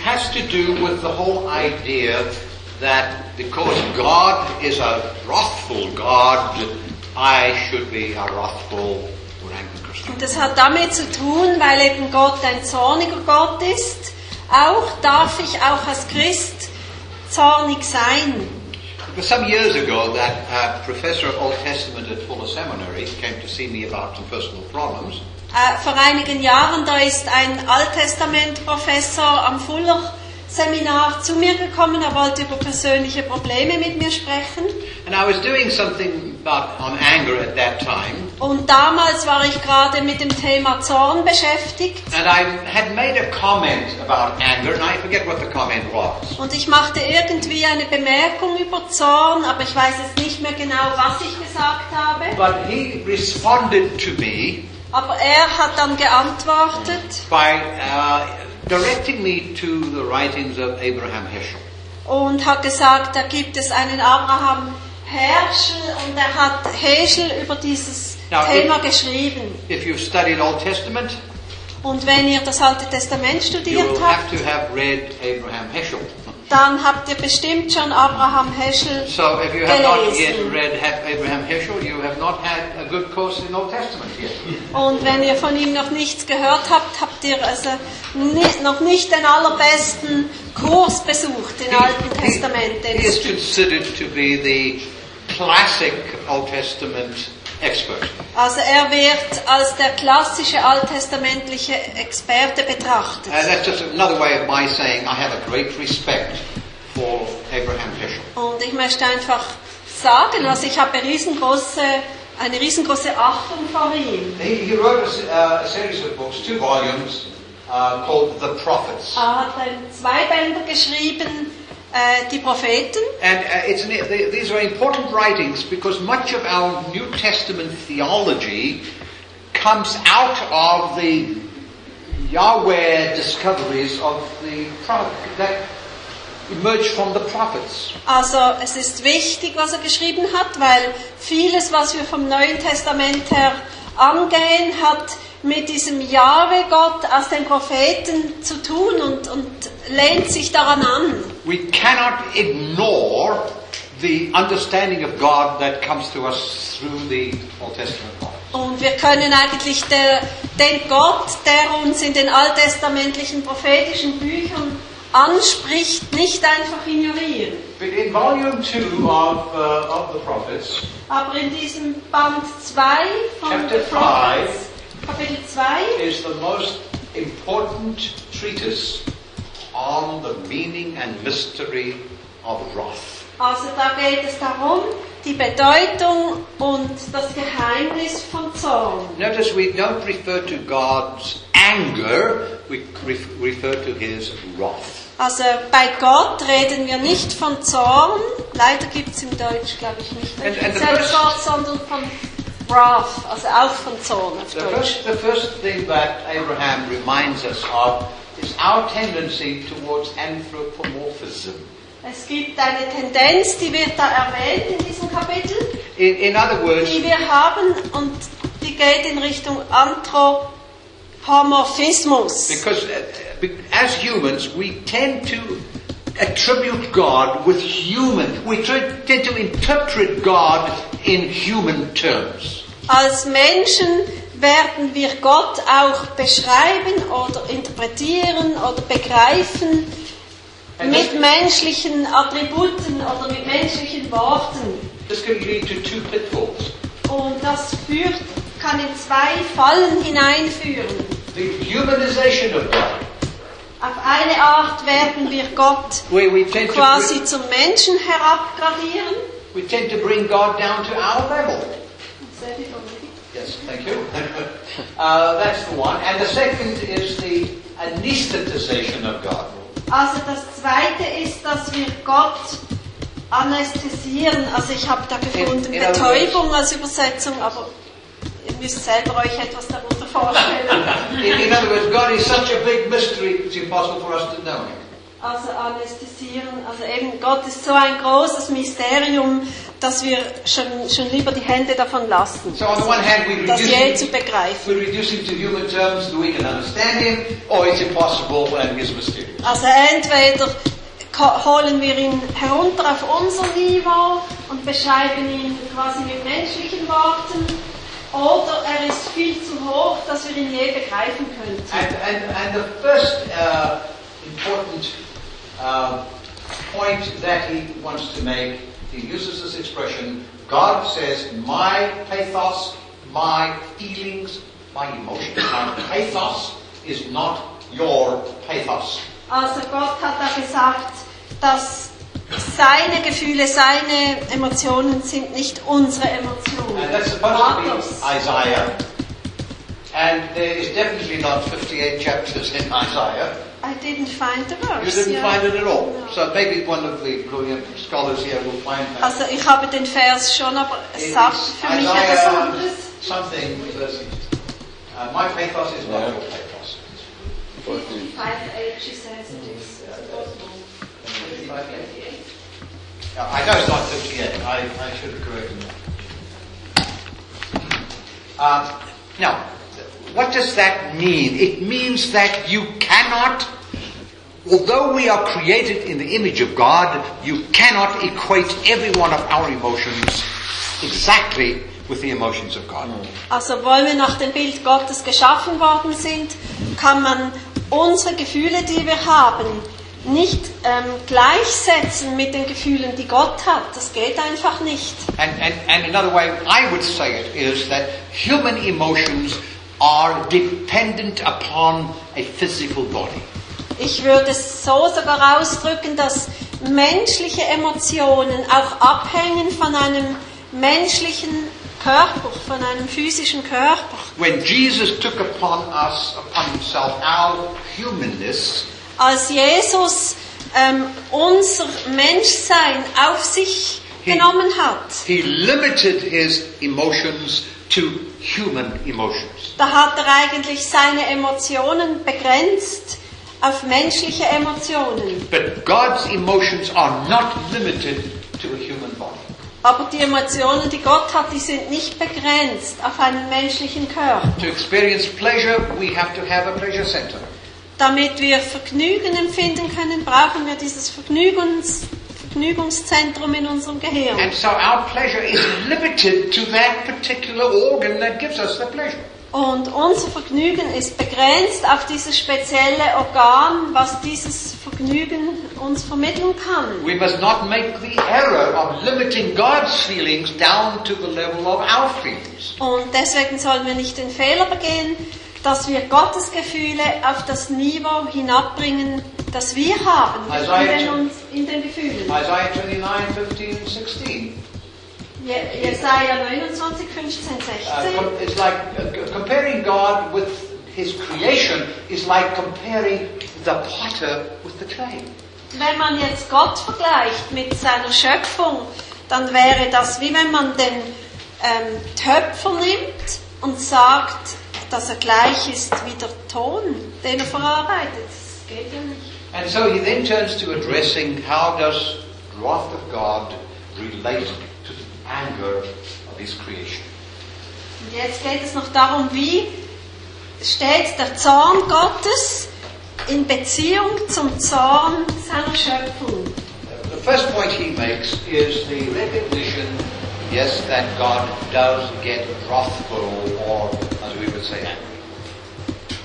has to do with the whole idea that because God is a wrathful God, I should be a wrathful. Und das hat damit zu tun, weil eben Gott ein zorniger Gott ist. Auch darf ich auch als Christ zornig sein. Was some years ago that a professor of Old Testament at Fuller Seminary came to see me about some personal problems. Äh, vor einigen Jahren, da ist ein Alttestament-Professor am Fuller Seminar zu mir gekommen, er wollte über persönliche Probleme mit mir sprechen. And I was doing something about, on anger at that time. Und damals war ich gerade mit dem Thema Zorn beschäftigt. And I had made a comment about anger, and I forget what the comment was. Und ich machte irgendwie eine Bemerkung über Zorn, aber ich weiß jetzt nicht mehr genau, was ich gesagt habe. But he responded to me Aber er hat dann geantwortet by uh, directing me to the writings of Abraham Heschel. und hat gesagt, da gibt es einen Abraham Herschel und er hat Heschel über dieses Ja, Thema ich- geschrieben. If you've studied Old Testament, Und wenn ihr das Alte Testament studiert habt, have to have read Abraham Heschel. Dann habt ihr bestimmt schon Abraham Heschel So if you have not yet gelesen. Abraham Heschel, you have not had a good course in Old Testament yet. Und wenn ihr von ihm noch nichts gehört habt, habt ihr also ni- noch nicht den allerbesten Kurs besucht im Alten Testament. he es is considered to be the classic Old Testament expert. Also er wird als der klassische alttestamentliche Experte betrachtet. And that's just another way of my saying I have a great respect for Abraham Heschel. Und ich möchte einfach sagen, also ich habe riesengroße, eine riesengroße Achtung vor ihm. He, he wrote a, uh, a series of books, two volumes, uh, called The Prophets. Er hat zwei Bänder geschrieben, die Propheten. And uh, it's, they, these are important writings because much of our New Testament theology comes out of the Yahweh discoveries of the that emerged from the prophets. Also es ist wichtig, was er geschrieben hat, weil vieles, was wir vom Neuen Testament her angehen, hat mit diesem Jahwe-Gott aus den Propheten zu tun und, und lehnt sich daran an. We cannot ignore the understanding of God that comes to us through the Old Testament. Und wir können eigentlich der, den Gott, der uns in den alttestamentlichen prophetischen Büchern anspricht, nicht einfach ignorieren. But in volume two of, uh, of the prophets, Aber in diesem Band 2 von Chapter The Prophets, Kapitel 2, is the most important treatise on the meaning and mystery of wrath. Also da geht es darum, die Bedeutung und das Geheimnis von Zorn. Notice we don't refer to God's anger, we ref- refer to his wrath. Also bei Gott reden wir nicht von Zorn, leider gibt es im Deutsch glaube ich nicht And- and first- Wort, sondern von Wrath, also Zorn auf The Deutsch. first, the first thing that Abraham reminds us of is our tendency towards anthropomorphism. Es gibt eine Tendenz, die wird da erwähnt in diesem Kapitel, In, in other words, die wir haben und die geht in Richtung Anthropomorphismus. because uh, be- as humans, we tend to attribute God with human, we tend to interpret God in human terms. Als Menschen werden wir Gott auch beschreiben oder interpretieren oder begreifen mit menschlichen Attributen oder mit menschlichen Worten. This can lead to two pitfalls. Und das führt, kann in zwei Fallen hineinführen. The humanization of God, Auf eine Art werden wir Gott where we tend to quasi bring, zum Menschen herabgradieren. we tend to bring God down to our level. Yes, thank you. uh, that's the one. And the second is the anesthetization of God. Also das zweite ist, dass wir Gott anästhesieren. Also ich habe da gefunden In- in Betäubung als Übersetzung, aber ihr müsst selber euch etwas darunter vorstellen. In, in other words, God is such a big mystery, it's impossible for us to know Him. Also anästhesieren, also eben Gott ist so ein großes Mysterium, dass wir schon, schon lieber die Hände davon lassen, So on the one hand, we das reduce, je zu begreifen. we reduce him to human terms so we can understand him, or it's impossible and he's mysterious. Also entweder holen wir ihn herunter auf unser Niveau und beschreiben ihn quasi mit menschlichen Worten, oder er ist viel zu hoch, dass wir ihn je begreifen könnten. And, and, and the first uh, important uh, point that he wants to make, he uses this expression, God says, my pathos, my feelings, my emotions, my pathos is not your pathos. Also Gott hat da gesagt, dass seine Gefühle, seine Emotionen sind nicht unsere Emotionen. And that's supposed to Pathos. be Isaiah. And there is definitely not 58 chapters in Isaiah. I didn't find the You verse. didn't yeah. find it at all. No. So maybe one of the brilliant scholars here will find that. Also ich habe den Vers schon, aber es sagt für mich etwas Isaiah anderes. something because uh, my pathos is not your pathos. 55 she says it is. Yeah, I know it's not 58. I, I should have corrected that. Um, now, what does that mean? It means that you cannot, although we are created in the image of God, you cannot equate every one of our emotions exactly with the emotions of God. Also, weil wir nach dem Bild Gottes geschaffen worden sind, kann man unsere Gefühle, die wir haben, nicht ähm, gleichsetzen mit den Gefühlen, die Gott hat. Das geht einfach nicht. And, and, and another way I would say it is that human emotions are dependent upon a physical body. Ich würde es so sogar ausdrücken, dass menschliche Emotionen auch abhängen von einem menschlichen Körper, von einem physischen Körper. When Jesus took upon us, upon himself, our humanness, Als Jesus ähm, unser Menschsein auf sich genommen hat, he limited his emotions to human emotions. da hat er eigentlich seine Emotionen begrenzt auf menschliche Emotionen. But God's emotions are not limited to a human body. Aber die Emotionen, die Gott hat, die sind nicht begrenzt auf einen menschlichen Körper. To experience pleasure, we have to have a pleasure center. Damit wir Vergnügen empfinden können, brauchen wir dieses Vergnügens, Vergnügungszentrum in unserem Gehirn. And so our pleasure is limited to that particular organ that gives us the pleasure. Und unser Vergnügen ist begrenzt auf dieses spezielle Organ, was dieses Vergnügen uns vermitteln kann. We must not make the error of limiting God's feelings down to the level of our feelings. Und deswegen sollen wir nicht den Fehler begehen, dass wir Gottes Gefühle auf das Niveau hinabbringen, das wir haben in Isaiah den, uns, in den Gefühlen. Isaiah 29, 15, 16. Je- Jesaja 29, 15, Uh, 16. com- it's like uh, comparing God with His creation is like comparing the potter with the clay. Wenn man jetzt Gott vergleicht mit seiner Schöpfung, dann wäre das wie wenn man den ähm, Töpfer nimmt und sagt, dass er gleich ist wie der Ton, den er verarbeitet. Das geht ja nicht. And so he then turns to addressing how does the wrath of God relate to the anger of His creation. Und jetzt geht es noch darum, wie steht der Zorn Gottes in Beziehung zum Zorn seiner Schöpfung. The first point he makes is the recognition, yes, that God does get wrathful, or angry.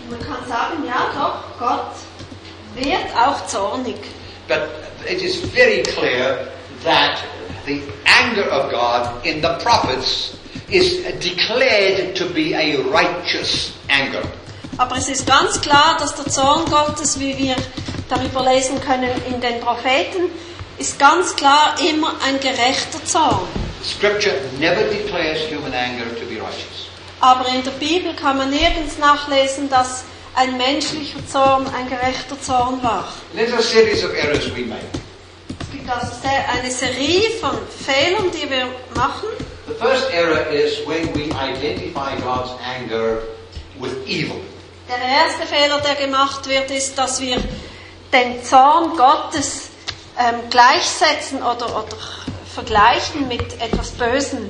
Man kann sagen, ja doch, Gott wird auch zornig. But it is very clear that the anger of God in the prophets is declared to be a righteous anger. Aber es ist ganz klar, dass der Zorn Gottes, wie wir darüber lesen können in den Propheten, ist ganz klar immer ein gerechter Zorn. Scripture never declares human anger to. Aber in der Bibel kann man nirgends nachlesen, dass ein menschlicher Zorn ein gerechter Zorn war. Es gibt also eine Serie von Fehlern, die wir machen. The first error is when we identify God's anger with evil. Der erste Fehler, der gemacht wird, ist, dass wir den Zorn Gottes ähm, gleichsetzen oder, oder vergleichen mit etwas Bösem.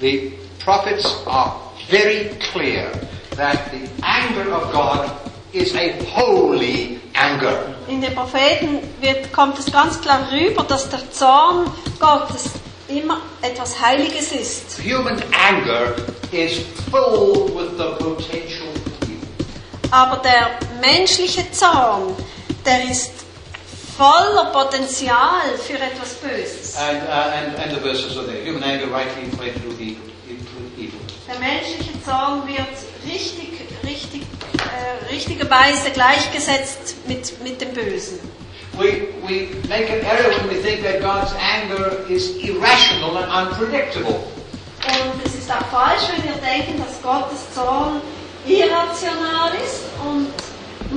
The prophets are very clear that the anger of God is a holy anger. In den Propheten wird, kommt es ganz klar rüber, dass der Zorn Gottes immer etwas Heiliges ist. Human anger is filled with the potential. Aber der menschliche Zorn, der ist voller Potenzial für etwas Böses. And, uh, and, and the verses are there. Human anger rightly inflated with evil. Der menschliche Zorn wird richtig, richtig, äh, richtigerweise gleichgesetzt mit, mit dem Bösen. We, we make an error when we think that God's anger is irrational and unpredictable. Und es ist auch falsch, wenn wir denken, dass Gottes Zorn irrational ist und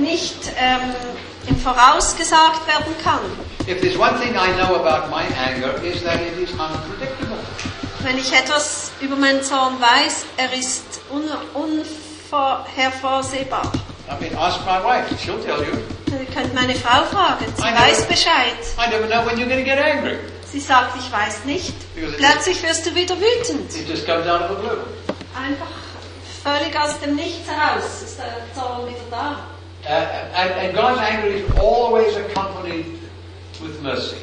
nicht ähm, im Voraus gesagt werden kann. If there's one thing I know about my anger is that it is unpredictable. Wenn ich etwas über meinen Zorn weiß, er ist un unvorhersehbar. I mean, ask my wife, she'll tell you. Ihr könnt meine Frau fragen, sie I weiß Bescheid. I never know when you're going to get angry. Sie sagt, ich weiß nicht. Plötzlich wirst du wieder wütend. It just comes out of the blue. Einfach völlig aus dem Nichts heraus ist der Zorn wieder da. Uh, and, and God's anger is always accompanied with mercy.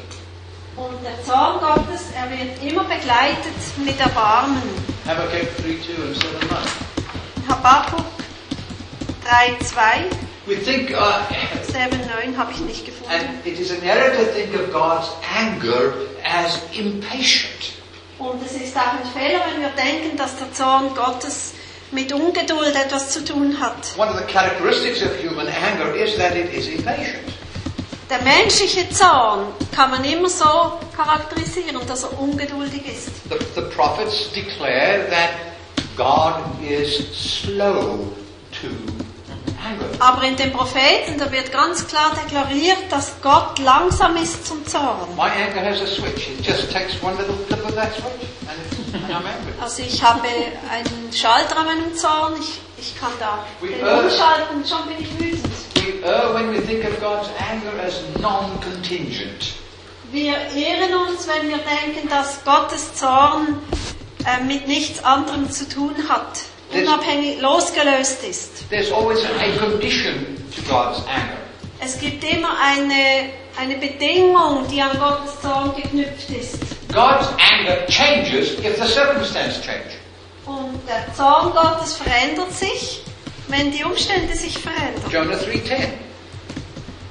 Und der Zorn Gottes, er wird immer begleitet mit Erbarmen. Habakkuk 3, 2 and 7, 9. Habakkuk 3,2, We think, uh, 7,9 habe ich nicht gefunden. and it is an error to think of God's anger as impatient. Und es ist auch ein Fehler, wenn wir denken, dass der Zorn Gottes mit Ungeduld etwas zu tun hat. One of the characteristics of human anger is that it is impatient. Der menschliche Zorn kann man immer so charakterisieren, dass er ungeduldig ist. The, the prophets declare that God is slow to anger. Aber in den Propheten, da wird ganz klar deklariert, dass Gott langsam ist zum Zorn. My anger has a switch. It just takes one little flip of that switch, and, it's, and I'm angry. Also ich habe einen Schalter an meinem Zorn, ich, ich kann da den umschalten und schon bin ich wütend. We err when we think of God's anger as non-contingent. Wir irren uns, wenn wir denken, dass Gottes Zorn äh, mit nichts anderem zu tun hat, unabhängig losgelöst ist. There's always a condition to God's anger. Es gibt immer eine, eine Bedingung, die an Gottes Zorn geknüpft ist. God's anger changes if the circumstance change. Und der Zorn Gottes verändert sich, wenn die Umstände sich verändern. Jonah 3.10.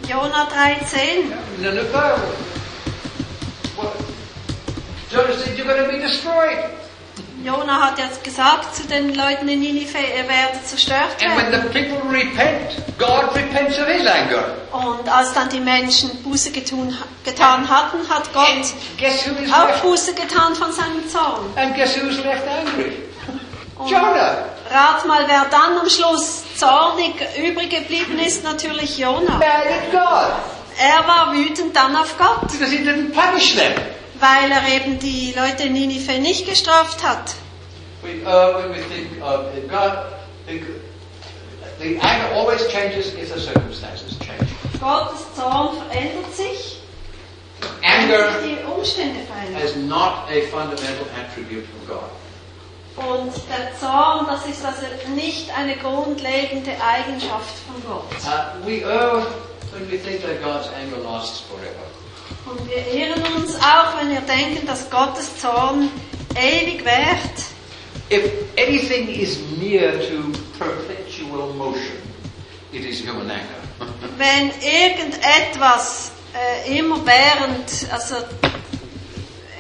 Jona 3,10. Nineveh. What? Jonah said, you're going to be destroyed. Jona hat jetzt gesagt zu den Leuten in Ninive, ihr werdet zerstört And when werden. the people repent, God repents of his anger. Und als dann die Menschen Buße getun, getan hatten, hat Gott auch? Buße getan von seinem Zorn. And guess who's left angry? Jonah. Rat mal, wer dann am Schluss zornig übrig geblieben ist, natürlich Jona. Mad at God. Er war wütend dann auf Gott, weil er eben die Leute in Ninive nicht gestraft hat. We, uh, when we think of God, the, the anger always changes if the circumstances change. Gottes Zorn verändert sich, Anger die Umstände verändern. is not a fundamental attribute of God. Und der Zorn, das ist also nicht eine grundlegende Eigenschaft von Gott. Uh, we err when we think that God's anger lasts forever. Und wir irren uns auch, wenn wir denken, dass Gottes Zorn ewig währt. If anything is near to perpetual motion, it is human anger. Wenn irgendetwas äh, immerwährend also,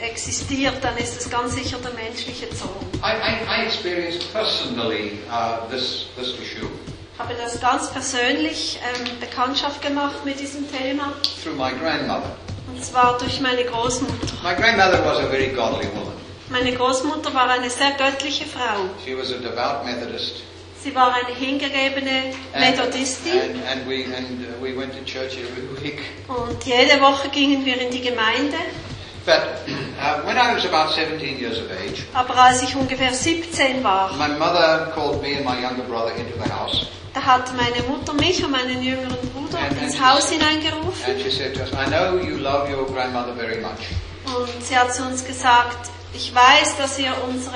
existiert, dann ist es ganz sicher der menschliche Zorn. I, I, I experienced personally uh, this, this issue Ich habe das ganz persönlich ähm, Bekanntschaft gemacht mit diesem Thema. through my grandmother. Und zwar durch meine Großmutter. My grandmother was a very godly woman. Meine Großmutter war eine sehr göttliche Frau. She was a devout Methodist. Sie war eine hingegebene Methodistin and, and we, and uh, we went to church every week. und jede Woche gingen wir in die Gemeinde. But uh, when I was about 17 years of age, Aber als ich ungefähr 17 war, my mother called me and my younger brother into the house. da hat meine Mutter mich und meinen jüngeren Bruder And, and ins she Haus hineingerufen And she said to us, I know you love your grandmother very much. und sie hat zu uns gesagt, ich weiß, dass ihr unsere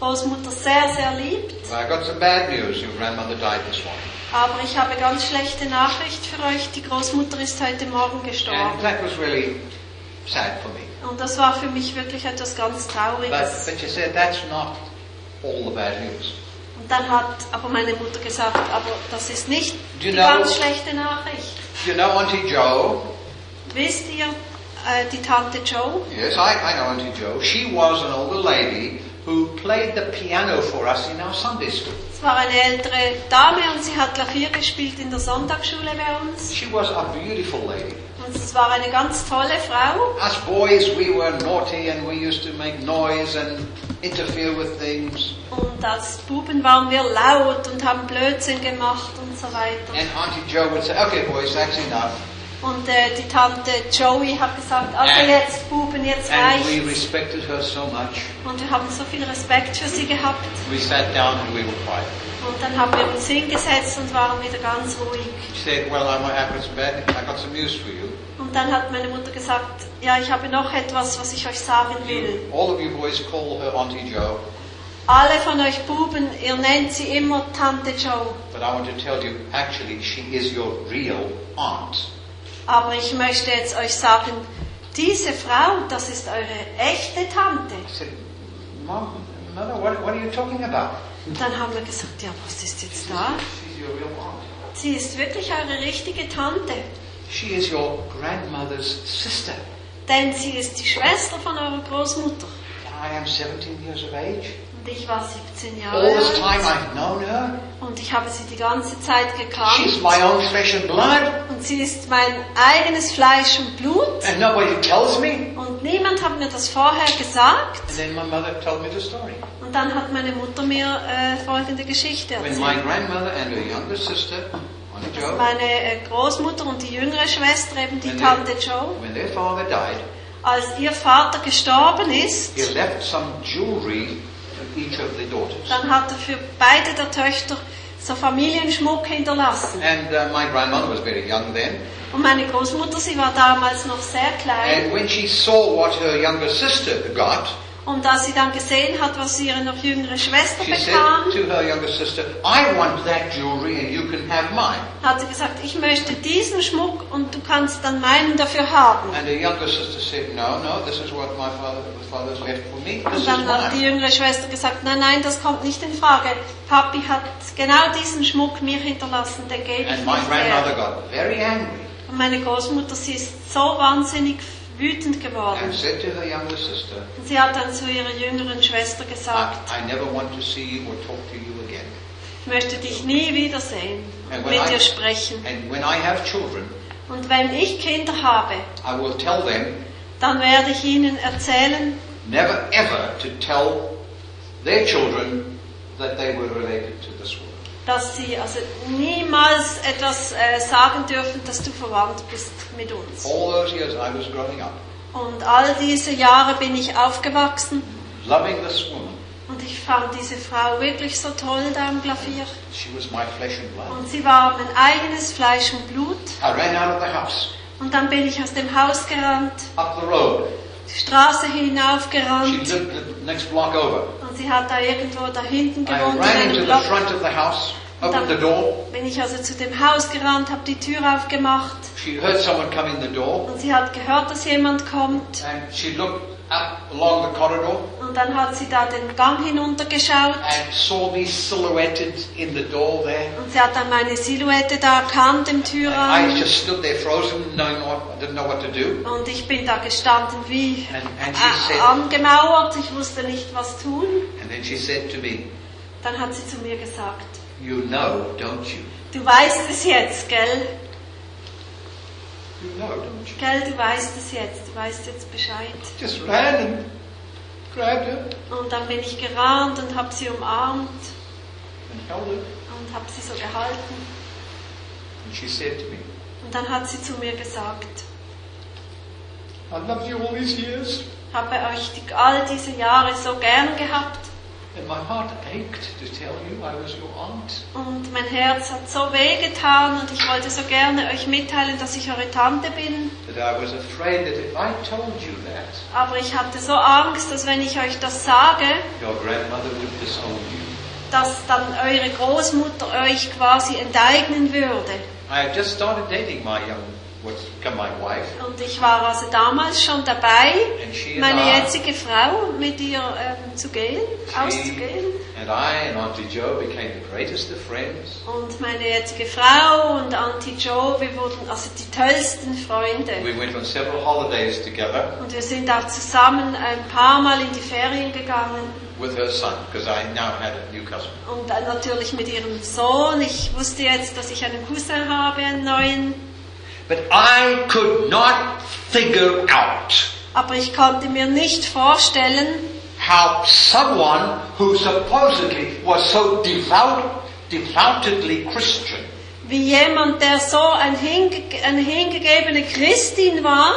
Großmutter sehr, sehr liebt, I got some bad news. Your grandmother died this morning. aber ich habe ganz schlechte Nachricht für euch. Die Großmutter ist heute Morgen And gestorben. that was really sad for me. Und das war für mich wirklich etwas ganz But, Trauriges. but she said, that's not all the bad news. Und dann hat aber meine Mutter gesagt, aber das ist nicht Do die know- ganz schlechte Nachricht. You know Auntie Joe? Wisst ihr, äh, die Tante Joe? Yes, I, I know Auntie Joe. She was an older lady who played the piano for us in our Sunday school. Es war eine ältere Dame und sie hat Klavier gespielt in der Sonntagsschule bei uns. She was a beautiful lady. Es war eine ganz tolle Frau. Us boys, we were naughty and we used to make noise and interfere with things. Und als Buben waren wir laut und haben Blödsinn gemacht und so weiter. And Auntie Joe would say, okay boys, that's enough. Und äh, die Tante Joey hat gesagt, also And- jetzt Buben, jetzt And we reicht. respected her so much. Und wir haben so viel Respekt für sie gehabt. We sat down and we were quiet. Und dann haben wir uns hingesetzt und waren wieder ganz ruhig. She said, well, I might have some bad, I got some news for you. Und dann hat meine Mutter gesagt, ja, ich habe noch etwas, was ich euch sagen will. All of you boys call her Auntie Joe, Alle von euch Buben, ihr nennt sie immer Tante Joe. but I want to tell you, actually, she is your real aunt. Aber ich möchte jetzt euch sagen, diese Frau, das ist eure echte Tante. I said, Mom, Mother, what, what are you talking about? Dann haben wir gesagt, ja, was ist jetzt da? She's your real aunt. Sie ist wirklich eure richtige Tante. She is your grandmother's sister. Denn sie ist die Schwester von eurer Großmutter. I am 17 years of age. Und ich war 17 Jahre All this time alt. I've known her. Und ich habe sie die ganze Zeit She's gekannt. my own flesh and blood. Und sie ist mein eigenes Fleisch und Blut. And nobody tells me. Und niemand hat mir das vorher gesagt. And then my mother told me the story. Und dann hat meine Mutter mir äh, folgende Geschichte When my erzählt. grandmother and her younger sister, meine äh, Großmutter und die jüngere Schwester, eben die when, Tante their, Joe, when their father died, als ihr Vater gestorben ist, he left some jewelry each of the daughters. dann hat er für beide der Töchter so Familienschmuck hinterlassen. And uh, my grandmother was very young then. Und meine Großmutter, sie war damals noch sehr klein. And when she saw what her younger sister got, Und als sie dann gesehen hat, was ihre noch jüngere Schwester she said bekam, to her younger sister, I want that jewelry and you can have mine. hat sie gesagt, ich möchte diesen Schmuck und du kannst dann meinen dafür haben. And the younger sister said, no, no, this is what my father, the father's left for me. This Und dann hat die jüngere Schwester gesagt, nein, nein, das kommt nicht in Frage. Papi hat genau diesen Schmuck mir hinterlassen, den gebe ich And my nicht grandmother her. got very angry Und meine Großmutter, sie ist so wahnsinnig wütend geworden. and said to her younger sister, Und sie hat dann zu ihrer jüngeren Schwester gesagt, ich möchte dich nie wiedersehen And und mit I- dir sprechen. Und wenn ich Kinder habe, I will tell them dann werde ich ihnen erzählen, never ever to tell their children that they were related to this. Dass sie also niemals etwas äh, sagen dürfen, dass du verwandt bist mit uns. All those years I was growing up, Und all diese Jahre bin ich aufgewachsen loving this woman. und ich fand diese Frau wirklich so toll da am Klavier. She was my flesh and blood. Und sie war mein eigenes Fleisch und Blut. I ran out of the house, Und dann bin ich aus dem Haus gerannt, up the road. Die Straße She hinaufgerannt lived the next block over. und sie hat da irgendwo da hinten I gewohnt in ran into the front of the house, opened the door. Bin ich also zu dem Haus gerannt, habe die Tür aufgemacht She heard someone come in the door, und sie hat gehört, dass jemand kommt. and she looked up along the corridor Und dann hat sie da den Gang hinuntergeschaut and saw me silhouetted in the door there. und sie hat dann meine Silhouette da erkannt im And I Türrahmen. just stood there frozen, knowing what, didn't know what to do. Und ich bin da gestanden wie And, and said, angemauert, ich wusste nicht, was tun. and then she said to me, Dann hat sie zu mir gesagt, "You know, don't you? du weißt es jetzt, gell? You know, don't you?" Gell, du weißt es jetzt, du weißt jetzt Bescheid. Just ran and grabbed her Und dann bin ich gerannt und habe sie umarmt and held her. und habe sie so gehalten. And she said to me, Und dann hat sie zu mir gesagt, "I loved you all these years, habe euch all diese Jahre so gern gehabt, Und mein Herz hat so wehgetan und ich wollte so gerne euch mitteilen, dass ich eure Tante bin. That I was afraid that if I told you that, Aber ich hatte so Angst, dass wenn ich euch das sage, your grandmother would disown you. dass dann eure Großmutter euch quasi enteignen würde. I had just started dating my young, Und ich war also damals schon dabei, meine jetzige Frau mit ihr ähm, zu gehen, auszugehen. and I and Auntie Joe became the greatest of friends. Und meine jetzige Frau und Auntie Joe, wir wurden also die tollsten Freunde. We went on several holidays together Und wir sind auch zusammen ein paar Mal in die Ferien gegangen. with her son, because I now had a new cousin. Und dann natürlich mit ihrem Sohn. Ich wusste jetzt, dass ich einen Cousin habe, einen neuen. But I could not figure out Aber ich konnte mir nicht vorstellen, how someone who supposedly was so devout, devoutedly Christian wie jemand, der so ein hinge eine hingegebene Christin war,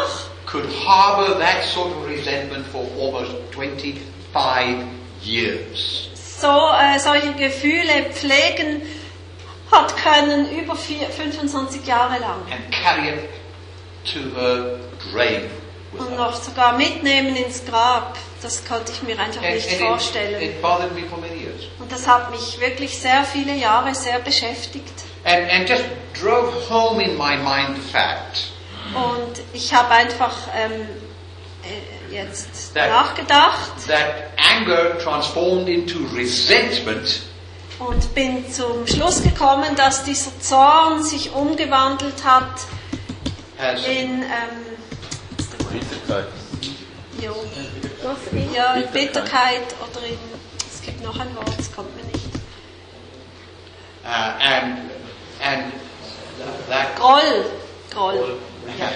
could harbor that sort of resentment for almost 25 years. so äh, solche Gefühle pflegen hat können über vier, 25 Jahre lang. and carry it to her grave Und noch sogar mitnehmen ins Grab. Das konnte ich mir einfach And, nicht and vorstellen. it, it bothered me for many years. Und das hat mich wirklich sehr viele Jahre sehr beschäftigt. And, Und ich habe einfach ähm, äh, jetzt That- nachgedacht that anger transformed into resentment und bin zum Schluss gekommen, dass dieser Zorn sich umgewandelt hat has in ähm, Bitterkeit. jo, ja, in Bitterkeit. Oder in, es gibt noch ein Wort, es kommt mir nicht, uh, and and that Groll, Groll. yeah,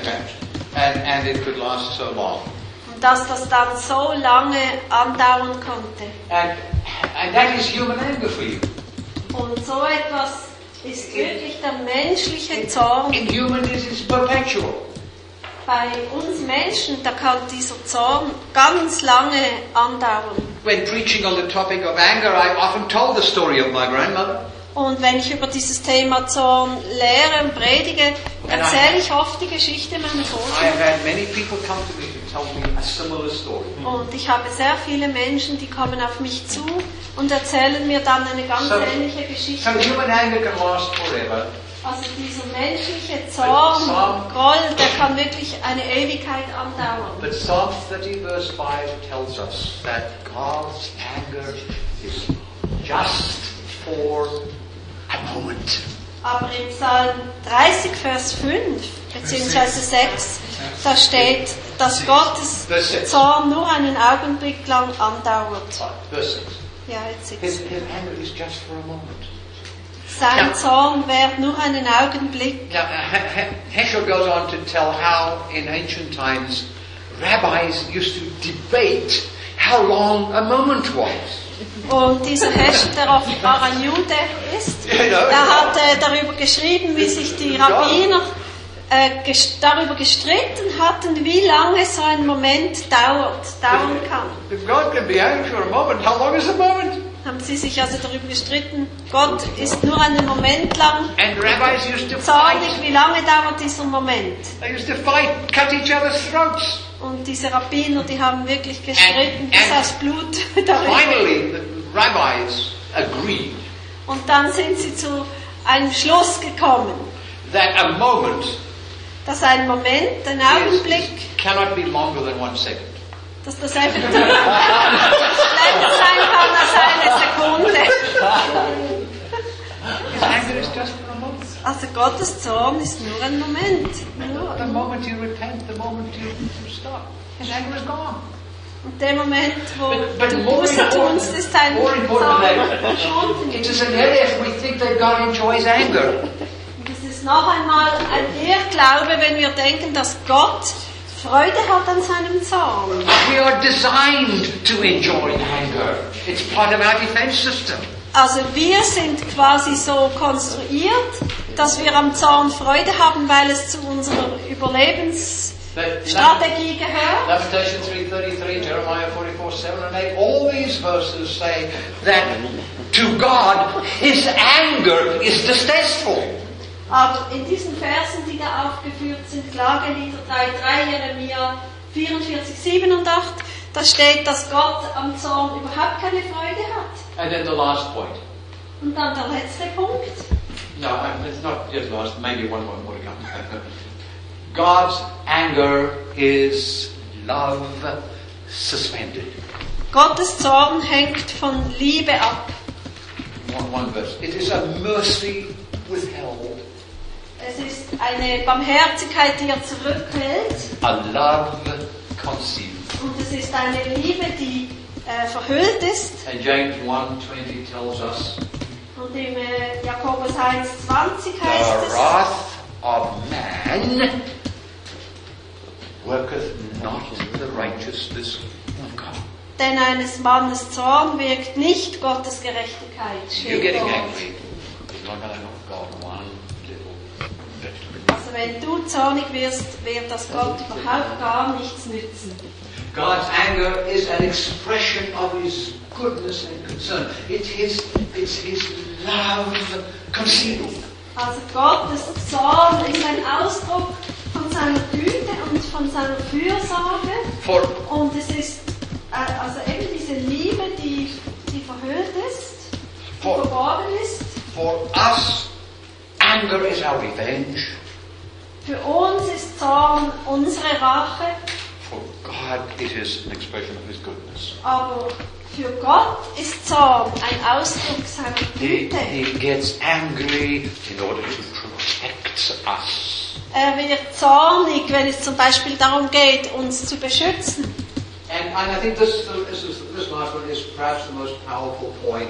and and it could last so long. Dass das dann so lange andauern konnte. And and that is human anger for you. Und so etwas ist wirklich der menschliche Zorn. In human it is perpetual. Bei uns Menschen, da kann dieser Zorn ganz lange andauern. When preaching on the topic of anger, I often told the story of my grandmother. Und wenn ich über dieses Thema Zorn lehre und predige, erzähle ich oft die Geschichte meiner Großmutter. Und ich habe sehr viele Menschen, die kommen auf mich zu und erzählen mir dann eine ganz So- ähnliche So Geschichte. forever, Also dieser menschliche Zorn, Groll, der kann wirklich eine Ewigkeit andauern. but Psalm 30 verse 5 tells us that God's anger is just for a moment. Aber im Psalm 30, Vers 5, beziehungsweise 6, da steht, dass Gottes. Zorn nur einen Augenblick lang andauert. Verse 6. Ja, jetzt sitzt. Sein Ja. Zorn währt nur einen Augenblick. Now, Heschel goes on to tell how in ancient times rabbis used to debate how long a moment was. Und dieser Heschel, der offenbar ein Jude ist, der hat äh, darüber geschrieben, wie sich die Rabbiner äh, darüber gestritten hatten, wie lange so ein Moment dauert, dauern kann. If God can be angry for a moment, how long is a moment? Haben sie sich also darüber gestritten, Gott ist nur einen Moment lang And rabbis used to zornig, wie lange dauert dieser Moment? They used to fight, cut each other's throats. Und diese Rabbiner, die haben wirklich gestritten, And- bis and- das Blut darüber. Finally, the rabbis agreed Und dann sind sie zu einem Schluss gekommen, that a moment dass ein Moment, ein Augenblick, cannot be longer than one second. dass das effektiv schlechter sein kann als eine Sekunde. His anger is just for a moment. Also Gottes Zorn ist nur ein Moment. The moment you repent, the moment you, you stop, his anger is gone. Und der Moment, wo But- but du more Buße important- tust, ist ein Zorn than that, verschwunden. It is an error if we think that God enjoys anger. Ist noch einmal ein Irrglaube, wenn wir denken, dass Gott Freude hat an seinem Zorn. We are designed to enjoy anger. It's part of our defense system. Also wir sind quasi so konstruiert, dass wir am Zorn Freude haben, weil es zu unserer Überlebens Strategie gehört. Lamentation 3.33, Jeremiah 44, 7 and 8, all these verses say that to God his anger is distasteful. Aber in diesen Versen, die da aufgeführt sind, Klagelieder 3.3, Jeremia 44, 7 und 8, da steht, dass Gott am Zorn überhaupt keine Freude hat. And then the last point. Und dann der letzte Punkt. No, it's not just last, maybe one more more to come. God's anger is love suspended. Gottes Zorn hängt von Liebe ab. One, one verse. It is a mercy withheld, Es ist eine Barmherzigkeit, die er zurückhält. a love concealed. Und es ist eine Liebe, die äh, verhüllt ist. And James 1.20 tells us Und im äh, Jakobus 1,20 The heißt es, wrath of man worketh not the righteousness of God. denn eines Mannes Zorn wirkt nicht Gottes Gerechtigkeit. You're getting angry. You're not going to know God. Also wenn du zornig wirst, wird das Gott überhaupt gar nichts nützen. God's anger is an expression of His goodness and concern. It's His, it's His love concealed. Also Gottes Zorn ist ein Ausdruck von seiner Güte und von seiner Fürsorge. For, Und es ist äh, also eben diese Liebe, die, die verhüllt ist, die For- verborgen ist. for us, anger is our revenge. Für uns ist Zorn unsere Rache, For God, it is an expression of His goodness. aber für Gott ist Zorn ein Ausdruck seiner He, Güte. he gets angry in order to protect us. Er wird zornig, wenn es zum Beispiel darum geht, uns zu beschützen. And, and I think this, this, is, this last one is perhaps the most powerful point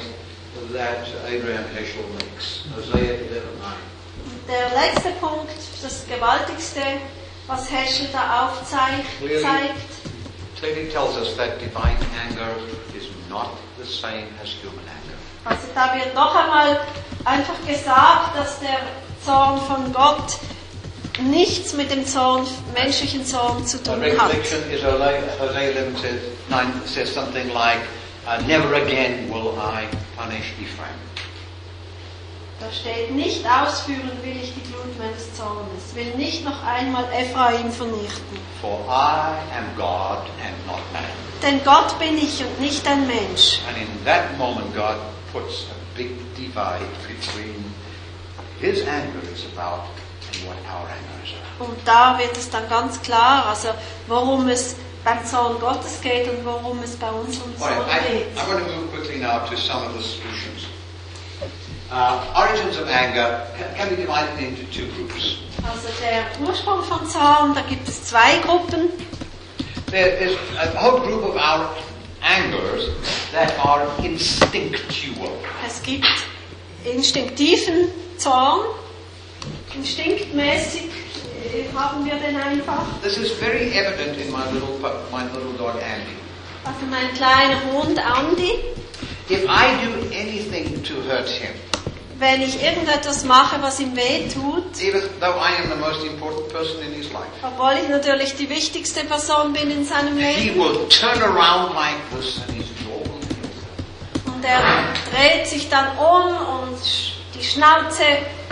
that Abraham Heschel makes. Hosea 11.9. Der letzte Punkt, das Gewaltigste, was Heschel da aufzeigt, Clearly. tells us that divine anger is not the same as human anger. also da wird noch einmal einfach gesagt, dass der Zorn von Gott nichts mit dem Zorn, menschlichen Zorn zu tun hat. is Hosea Hosea 11 says, 9 says something like, uh, Never again will I punish Ephraim. Da steht, nicht ausführen will ich die Glut meines Zornes, will nicht noch einmal Ephraim vernichten. For I am God and not man. Denn Gott bin ich und nicht ein Mensch. And in that moment, God puts a big divide between His anger is about and what our anger is about. Und da wird es dann ganz klar, also worum es beim Zorn Gottes geht und worum es bei unserem right, Zorn I, geht. I want to move quickly now to some of the solutions. Uh, origins of anger can, be divided into two groups. Also der Ursprung von Zorn, da gibt es zwei Gruppen. There is a whole group of our angers that are instinctual. Es gibt instinktiven Zorn. Instinktmäßig äh, haben wir den einfach. This is very evident in my little my little dog Andy. Also mein kleiner Hund Andy, If I do anything to hurt him, wenn ich irgendetwas mache, was ihm weh tut, even though I am the most important person in his life, obwohl ich natürlich die wichtigste Person bin in seinem he Leben, will turn around like this and he's rolling. und er dreht sich dann um und die Schnauze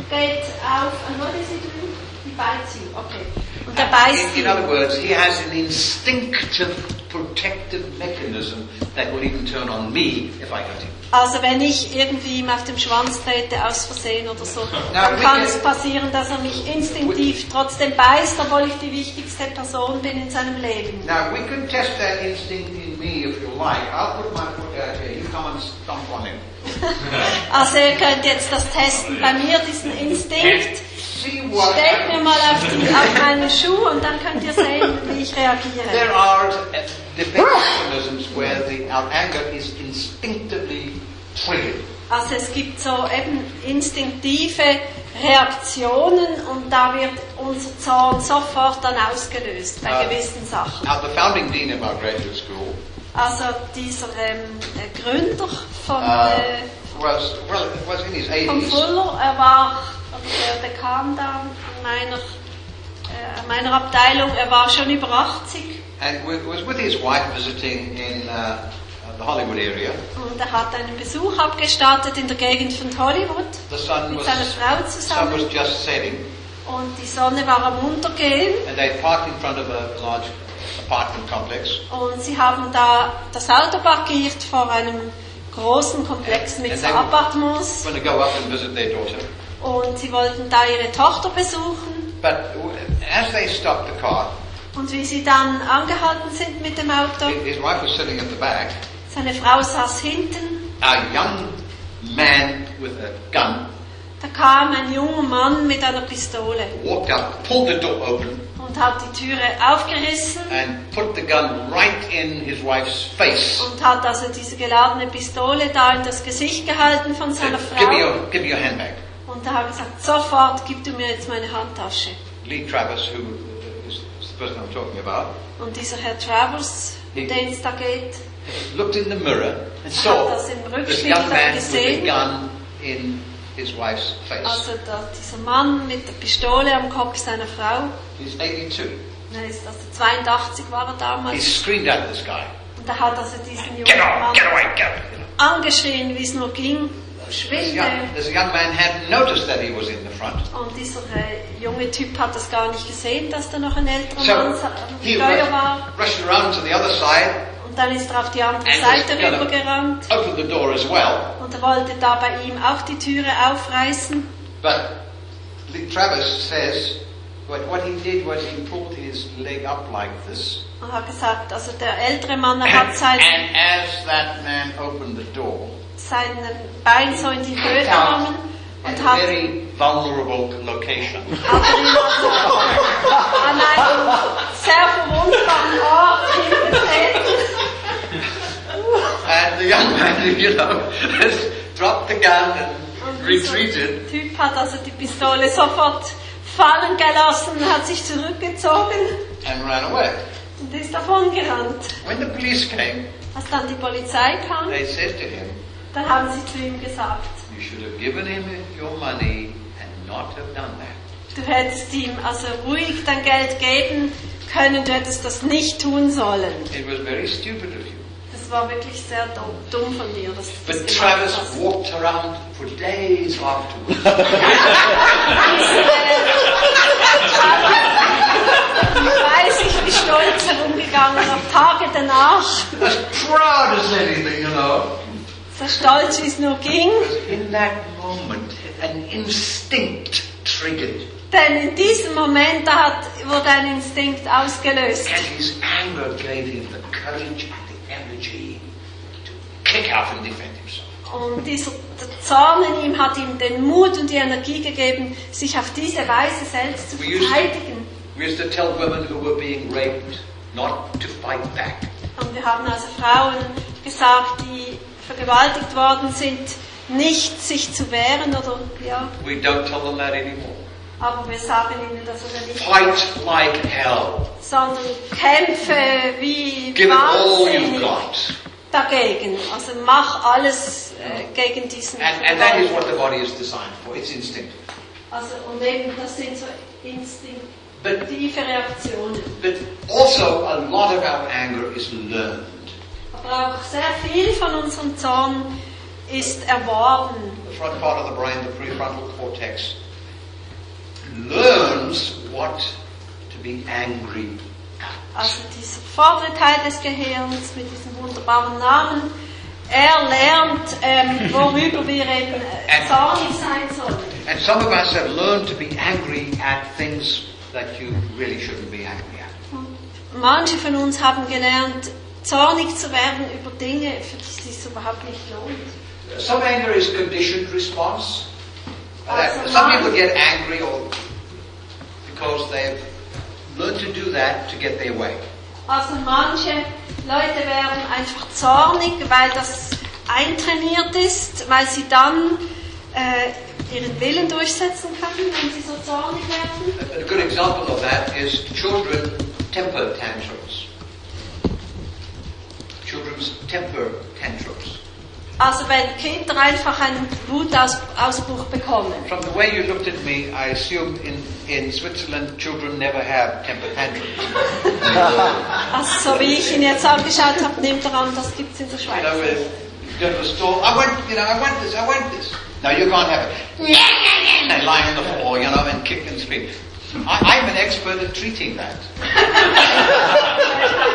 geht auf. And what is doing? He bites you. Okay. Und er beißt In, in other words, he has an instinctive protective mechanism that will even turn on me if I hurt him. Also wenn ich irgendwie ihm auf den Schwanz trete aus Versehen oder so, dann kann can- es passieren, dass er mich instinktiv trotzdem beißt, obwohl ich die wichtigste Person bin in seinem Leben. Now, we can test that instinct in me if you like. I'll put my foot out here. You come and stomp on him. Also ihr könnt jetzt das testen. Bei mir diesen Instinkt. Stellt mir mal auf, die, auf meinen Schuh und dann könnt ihr sehen, wie ich There reagiere. are uh, defense mechanisms where the, our anger is instinctively triggered. Also es gibt so eben instinktive Reaktionen und da wird unser Zorn sofort dann ausgelöst bei Ah. gewissen Sachen. Now, the founding dean of our graduate school Also dieser ähm, äh, Gründer von, uh, was, well, was in his von 80s. Fuller, er war, also der Dekan da in meiner äh, meiner Abteilung. Er war schon über 80 and wa- was with his wife visiting in uh, the Hollywood area. und er hat einen Besuch abgestartet in der Gegend von Hollywood The sun mit was, seiner Frau sun zusammen was just setting, und die Sonne war am Untergehen and they parked in front of a large apartment complex. und sie haben da das Auto parkiert vor einem großen Komplex mit daughter. und sie wollten da ihre Tochter besuchen But as they stopped the car, und wie sie dann angehalten sind mit dem Auto, his his wife was sitting at the back. seine Frau saß hinten, A young man with a gun da kam ein junger Mann mit einer Pistole walked up, pulled the door open, und hat die Türe aufgerissen and put the gun right in his wife's face. und hat also diese geladene Pistole da in das Gesicht gehalten von seiner give me Frau your, give me your handbag. und er hat gesagt, sofort gib du mir jetzt meine Handtasche. Lee Travis, who is the person I'm talking about, Und dieser Herr Travers, um den es da geht, looked in the mirror and saw das im Rückspiegel man with gesehen. gun in his wife's face. also da, dieser Mann mit der Pistole am Kopf seiner Frau, He's 82. er ist also 82 war er He damals, screamed at this guy. und er hat also diesen Get jungen on, Mann get away, get away. Angeschrien, wie es nur ging, This schwinde. young, this young man hadn't noticed that he was in the front. Und dieser äh, junge Typ hat das gar nicht gesehen, dass da noch ein älterer So Mann am he Steuer war. rushed around to the other side, Und dann ist er auf die andere And Seite rübergerannt. opened the door as well. Und er wollte da bei ihm auch die Türe aufreißen. But Travis says what, what he did was he pulled his leg up like this. Und hat gesagt, also der ältere Mann er hat sein, and as that man opened the door, sein Bein so in die Höhe genommen und hat very vulnerable location. an einem sehr verwundbaren Ort hingetreten. And the young man, you know, has dropped the gun and Und retreated. Typ hat also die Pistole sofort fallen gelassen, hat sich zurückgezogen and ran away. und ist davon gerannt. When the police came, Als dann die Polizei kam, they said to him, dann haben sie zu ihm gesagt, You should have given him your money and not have done that. du hättest ihm also ruhig dein Geld geben können, du hättest das nicht tun sollen. It was very stupid of you. Das war wirklich sehr dumm, von dir, dass das But gemacht Travis hast. walked around for days afterwards. weiß ich, wie stolz herumgegangen, noch Tage danach, as proud as anything, you know. so stolz wie es nur ging. In that moment, an instinct triggered. Denn in diesem Moment da hat, wurde ein Instinkt ausgelöst. And his anger gave him the courage energy to kick out and defend himself. Und dieser Zorn in ihm hat ihm den Mut und die Energie gegeben, sich auf diese Weise selbst zu We used, verteidigen. we used to tell women who were being raped not to fight back. Und wir haben also Frauen gesagt, die vergewaltigt worden sind, nicht sich zu wehren oder ja, We don't tell them that anymore. Aber wir sagen ihnen das oder nicht, Fight like hell. sondern kämpfe wie Give it all you've got. dagegen. Also mach alles äh, gegen diesen And, and that is what the body is designed for. It's instinct. Also und eben das sind so instinktive Reaktionen. But also a lot of our anger is learned. Aber auch sehr viel von unserem Zorn ist erworben. The front part of the brain, the prefrontal cortex, learns what to be angry at. Also dieser vordere Teil des Gehirns mit diesem wunderbaren Namen, er lernt, ähm, worüber wir eben äh, zornig sein sollen. And some of us have learned to be angry at things that you really shouldn't be angry at. Manche von uns haben gelernt, zornig zu werden über Dinge, für die es sich überhaupt nicht lohnt. Some anger is a conditioned response. Also some people get angry or because they've learned to do that to get their way. Also manche Leute werden einfach zornig, weil das eintrainiert ist, weil sie dann äh, ihren Willen durchsetzen können, wenn sie so zornig werden. A good example of that is children temper tantrums. Children's temper tantrums. Also wenn Kinder einfach einen Wutausbruch bekommen. From the way you looked at me, I assumed in, in Switzerland children never have temper tantrums. Also so wie ich ihn jetzt angeschaut habe, nimmt er an, das gibt's in der You know, Schweiz. go to the store, I want, you know, I want this, I want this. No, you can't have it. And lying on the floor, you know, and kick and scream. I, I'm an expert at treating that.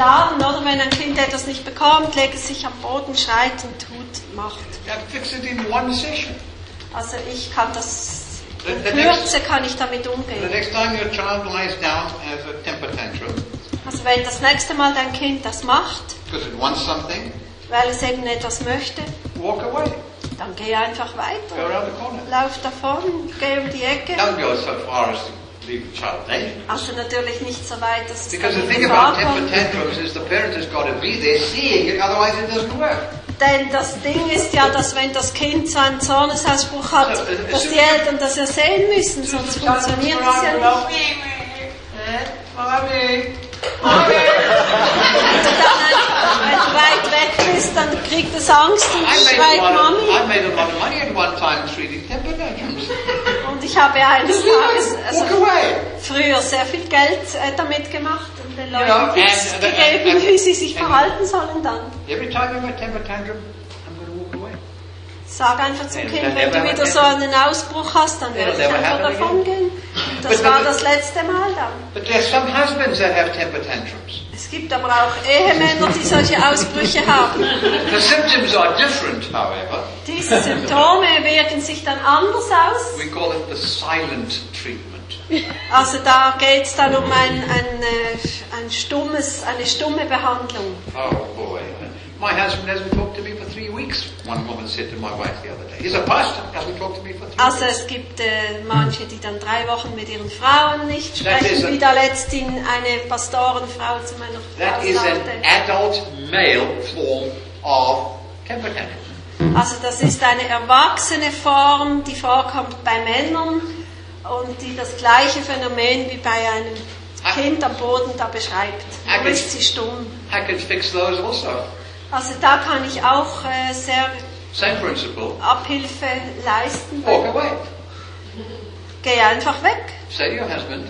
Laden, oder wenn ein Kind etwas nicht bekommt, legt es sich am Boden, schreit und tut, macht. Also ich kann das, The, in Kürze kann ich damit umgehen. next time your child lies down has a temper tantrum Also wenn das nächste Mal dein Kind das macht, because it wants something, weil es eben etwas möchte, walk away. dann geh einfach Go weiter. around the corner. Lauf davon, geh um die Ecke. Don't go so far as to the child. Also natürlich nicht so weit, dass es Because the in thing about temper kommt. tantrums is the parent has got to be there seeing it, otherwise it doesn't work. Denn das Ding ist ja, dass wenn das Kind so einen Zornesausbruch hat, So, äh, dass die Eltern das ja sehen müssen, sonst funktioniert das ja nicht. Wenn du dann einfach, wenn du weit weg bist, dann kriegt es Angst und I schreit Mami. I made a lot of money at one time treating temper tantrums. Und ich habe eines Tages, also früher sehr viel Geld äh, damit gemacht und den Leuten Tipps and- and- gegeben, and- wie sie sich and- verhalten sollen dann. Every time you have a temper tantrum, Sag einfach zum Kind, wenn du wieder so einen Ausbruch hast, dann werde ich einfach davon gehen. Das war das letzte Mal dann. Es gibt aber auch Ehemänner, die solche Ausbrüche haben. The symptoms are different, however. Diese Symptome wirken sich dann anders aus. We call it the silent treatment. Also da geht es dann um ein, ein, äh, ein stummes, eine stumme Behandlung. Oh boy. My husband hasn't talked to me for three weeks, one woman said to my wife the other day. He's a pastor, hasn't talked to me for three Also weeks. es gibt äh, manche, die dann drei Wochen mit ihren Frauen nicht That sprechen, a- wie da letzthin eine Pastorenfrau zu meiner That Frau is an adult male form of temper tantrum. Also das ist eine erwachsene Form, die vorkommt bei Männern und die das gleiche Phänomen wie bei einem Kind am Boden da beschreibt. Nur ist sie stumm. I can fix those also. Also da kann ich auch äh, sehr. Abhilfe leisten. Walk away. Geh einfach weg. Say to your husband,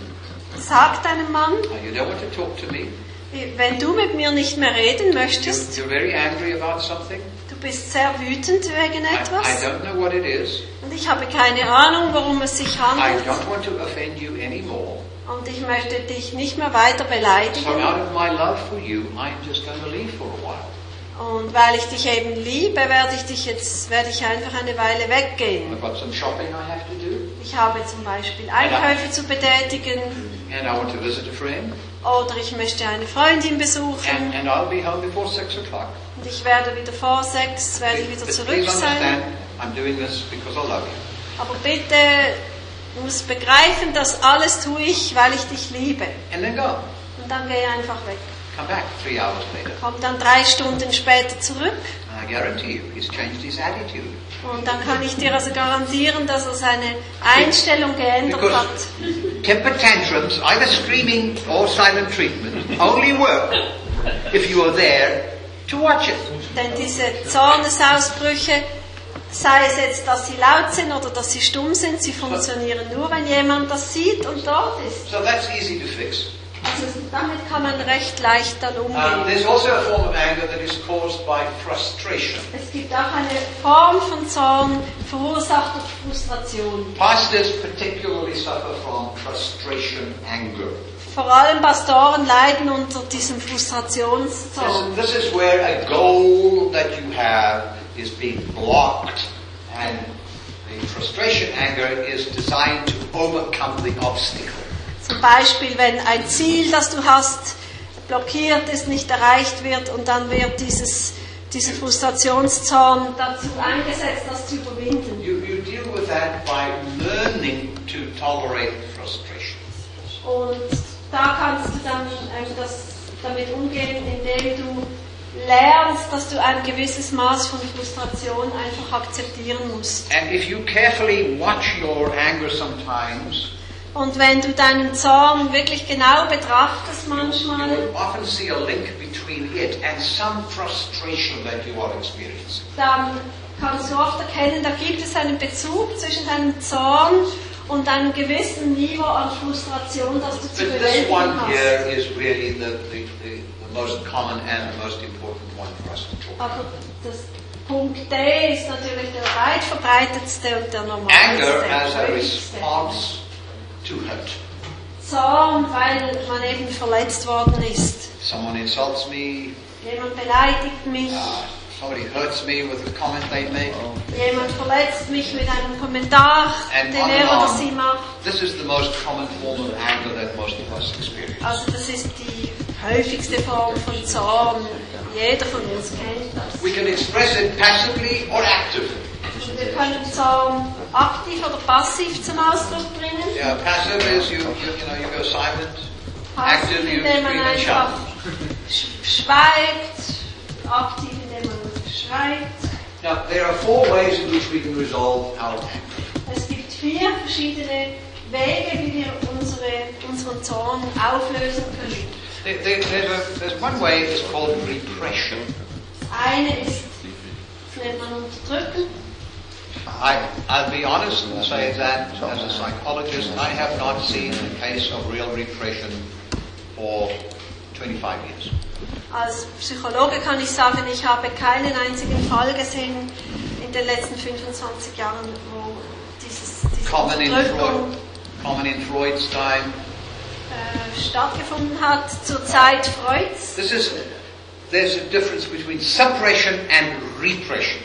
Sag deinem Mann, "Oh, you don't want to talk to me. wenn du mit mir nicht mehr reden möchtest, you're very angry about something. du bist sehr wütend wegen I, I etwas don't know what it is. und ich habe keine Ahnung, worum es sich I handelt don't want to offend you anymore. und ich möchte dich nicht mehr weiter So beleidigen. out of my love for you, I'm just going to leave for a while. Und weil ich dich eben liebe, werde ich dich jetzt, werde ich einfach eine Weile weggehen. Ich habe zum Beispiel Einkäufe zu betätigen and I want to visit a friend, oder ich möchte eine Freundin besuchen and, and I'll be home before six o'clock. und ich werde wieder vor sechs, werde ich wieder zurück sein. Aber bitte, du musst begreifen, das alles tue ich, weil ich dich liebe. And then go. Und dann geh einfach weg. Come back three hours later. Komm dann drei Stunden später zurück And I guarantee you, he's changed his attitude. und dann kann ich dir also garantieren, dass er seine Einstellung geändert Because hat. temper tantrums, either screaming or silent treatment, only work if you are there to watch it. Denn diese Zornesausbrüche, sei es jetzt, dass sie laut sind oder dass sie stumm sind, sie funktionieren nur, wenn jemand das sieht und dort ist. So that's easy to fix. Also damit kann man recht leicht dann Um, umgehen. there's also a form of anger that is caused by frustration. Es gibt auch eine Form von Zorn, verursacht durch Frustration. Pastors particularly suffer from frustration anger. Vor allem Pastoren leiden unter diesem Frustrationszorn. This, this is where a goal that you have is being blocked and the frustration anger is designed to overcome the obstacle. Zum Beispiel, wenn ein Ziel, das du hast, blockiert ist, nicht erreicht wird und dann wird dieses, dieser Frustrationszorn dazu eingesetzt, das zu überwinden. You, you deal with that by learning to tolerate frustration. Und da kannst du dann ähm, das, damit umgehen, indem du lernst, dass du ein gewisses Maß von Frustration einfach akzeptieren musst. And if you carefully watch your anger sometimes, Und wenn du deinen Zorn wirklich genau betrachtest you manchmal, will often see a link between it and some frustration that you are experiencing. dann kannst du oft erkennen, da gibt es einen Bezug zwischen deinem Zorn und einem gewissen Niveau an Frustration, das du zu But bewältigen hast. really the, the, the. Aber das Punkt D ist natürlich der weit verbreitetste und der Anger normalste. as a response to hurt. Zorn, weil man eben verletzt worden ist. Someone insults me, Jemand beleidigt mich, uh, somebody hurts me with a comment they make. jemand verletzt mich mit einem Kommentar, And den er oder sie macht. This is the most common form of anger that most of us experience. Also das ist die häufigste Form von Zorn. Jeder von uns kennt das. We can express it passively or actively. Wir können Zorn aktiv oder passiv zum Ausdruck bringen. Yeah, passive is you, you, you know, you go silent. Passiv, Active, indem man einfach schweigt. Aktiv, indem man schreit. Now, there are four ways in which we can resolve our anger. Es gibt vier verschiedene Wege, wie wir unsere, unseren Zorn auflösen können. There, there, there's, a, there's one way, it's called repression. Eine ist, nennt man Unterdrücken. I, I'll be honest and say that as a psychologist, I have not seen a case of real repression for 25 years. Als Psychologe kann ich sagen, ich habe keinen einzigen Fall gesehen in den letzten 25 Jahren, wo dieses, diese Common in Freud, common in Freud's time. Äh, stattgefunden hat zur Zeit Freuds. This is, there's a difference between suppression and repression.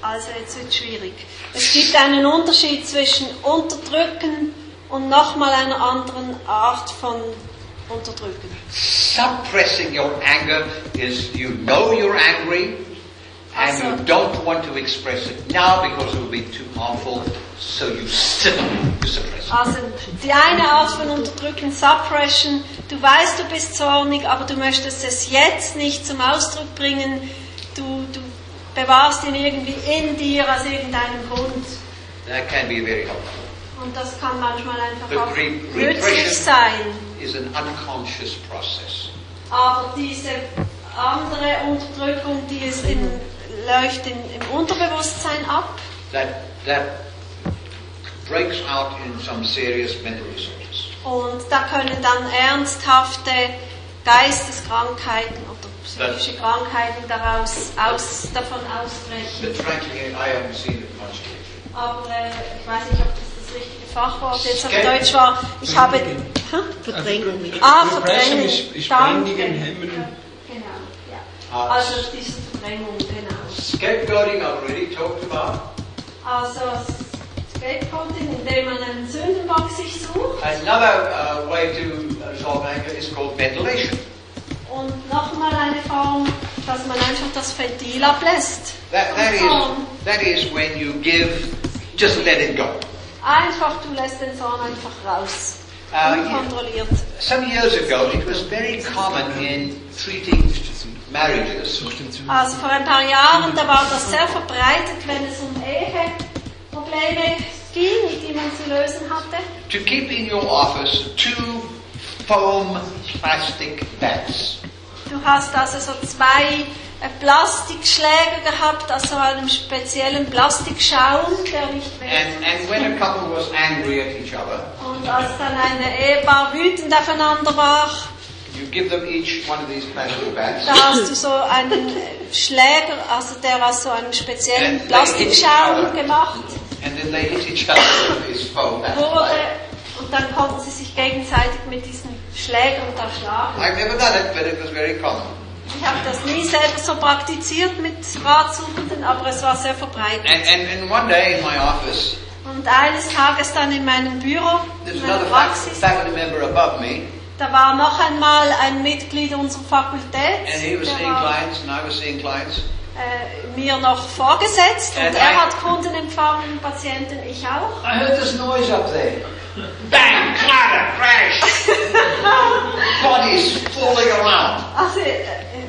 Also jetzt wird schwierig. Es gibt einen Unterschied zwischen Unterdrücken und nochmal einer anderen Art von Unterdrücken. Suppressing your anger is you know you're angry and you Awesome. don't want to express it now because it will be too harmful, so you suppress. Also die eine Art von Unterdrücken, Suppression, du weißt, du bist zornig, aber du möchtest es jetzt nicht zum Ausdruck bringen. Du, du bewahrst ihn irgendwie in dir aus irgendeinem Grund. That can be very helpful. Und das kann manchmal einfach auch nützlich sein. is an unconscious process. Aber diese andere Unterdrückung, die ist in, läuft in, im Unterbewusstsein ab. That, that breaks out in some serious mental disorders. Und da können dann ernsthafte Geisteskrankheiten oder psychische Krankheiten daraus aus, davon ausbrechen. But frankly, I haven't seen it much lately. Aber äh, ich weiß nicht, ob das das richtige Fachwort jetzt auf Deutsch war. Ich habe... Verdrängung. Ah, Repression Verdrängung. ist- ist Danke. Hemmen. Genau, ja. Ah, Also diese Verdrängung, genau. Scapegoating, I've already talked about. Also Another uh, way to resolve anger is called ventilation. Und nochmal eine Form, dass man einfach das Ventil ablässt. That, that, is, that is when you give, just let it go. Einfach, du lässt den Zorn einfach raus. Unkontrolliert. Some years ago, it was very common in treating marriages Also vor ein paar Jahren, da war das sehr verbreitet, wenn es um Eheprobleme ging, die man zu lösen hatte. to keep in your office two foam plastic bats. Du hast also so zwei äh, Plastikschläger gehabt, also einem speziellen Plastikschaum, der nicht And, weht. and when a couple was angry at each other, Und als dann ein Ehepaar wütend aufeinander war, you give them each one of these plastic bats. da hast du so einen äh, Schläger, also der aus so einem speziellen Plastikschaum gemacht then they hit each other with foam bat. wurde und dann konnten sie sich gegenseitig mit diesen Schlägern da schlagen. I've never done it, but it was very common. Ich habe das nie selber so praktiziert mit Ratsuchenden, aber es war sehr verbreitet. And, and, and one day in my office, Und eines Tages dann in meinem Büro, in meiner Praxis, faculty member above me, da war noch einmal ein Mitglied unserer Fakultät, and he was seeing war clients, and I was seeing clients. Äh, mir noch vorgesetzt und And I- er hat Kunden empfangen, Patienten, ich auch. I heard this noise up there. Bang, clatter, crash. Bodies falling around. Also äh,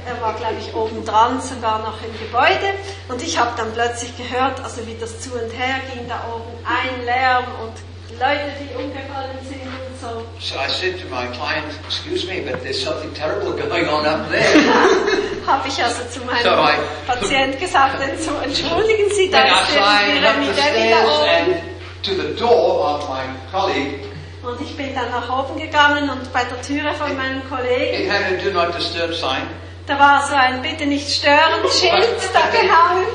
er war, glaube ich, obendran, sogar noch im Gebäude. Und ich habe dann plötzlich gehört, also wie das zu und her ging da oben, ein Lärm und Leute, die umgefallen sind und so. So I said to my client, excuse me, but there's something terrible going on up there. Habe ich also zu meinem So I- Patient gesagt, denn so entschuldigen Sie, da ist climbed der up the Epidemie da stairs oben. and to the door of my colleague. Und ich bin dann nach oben gegangen und bei der Türe von meinem Kollegen, It had a do not disturb sign. da war so ein Bitte nicht stören Schild da gehangen.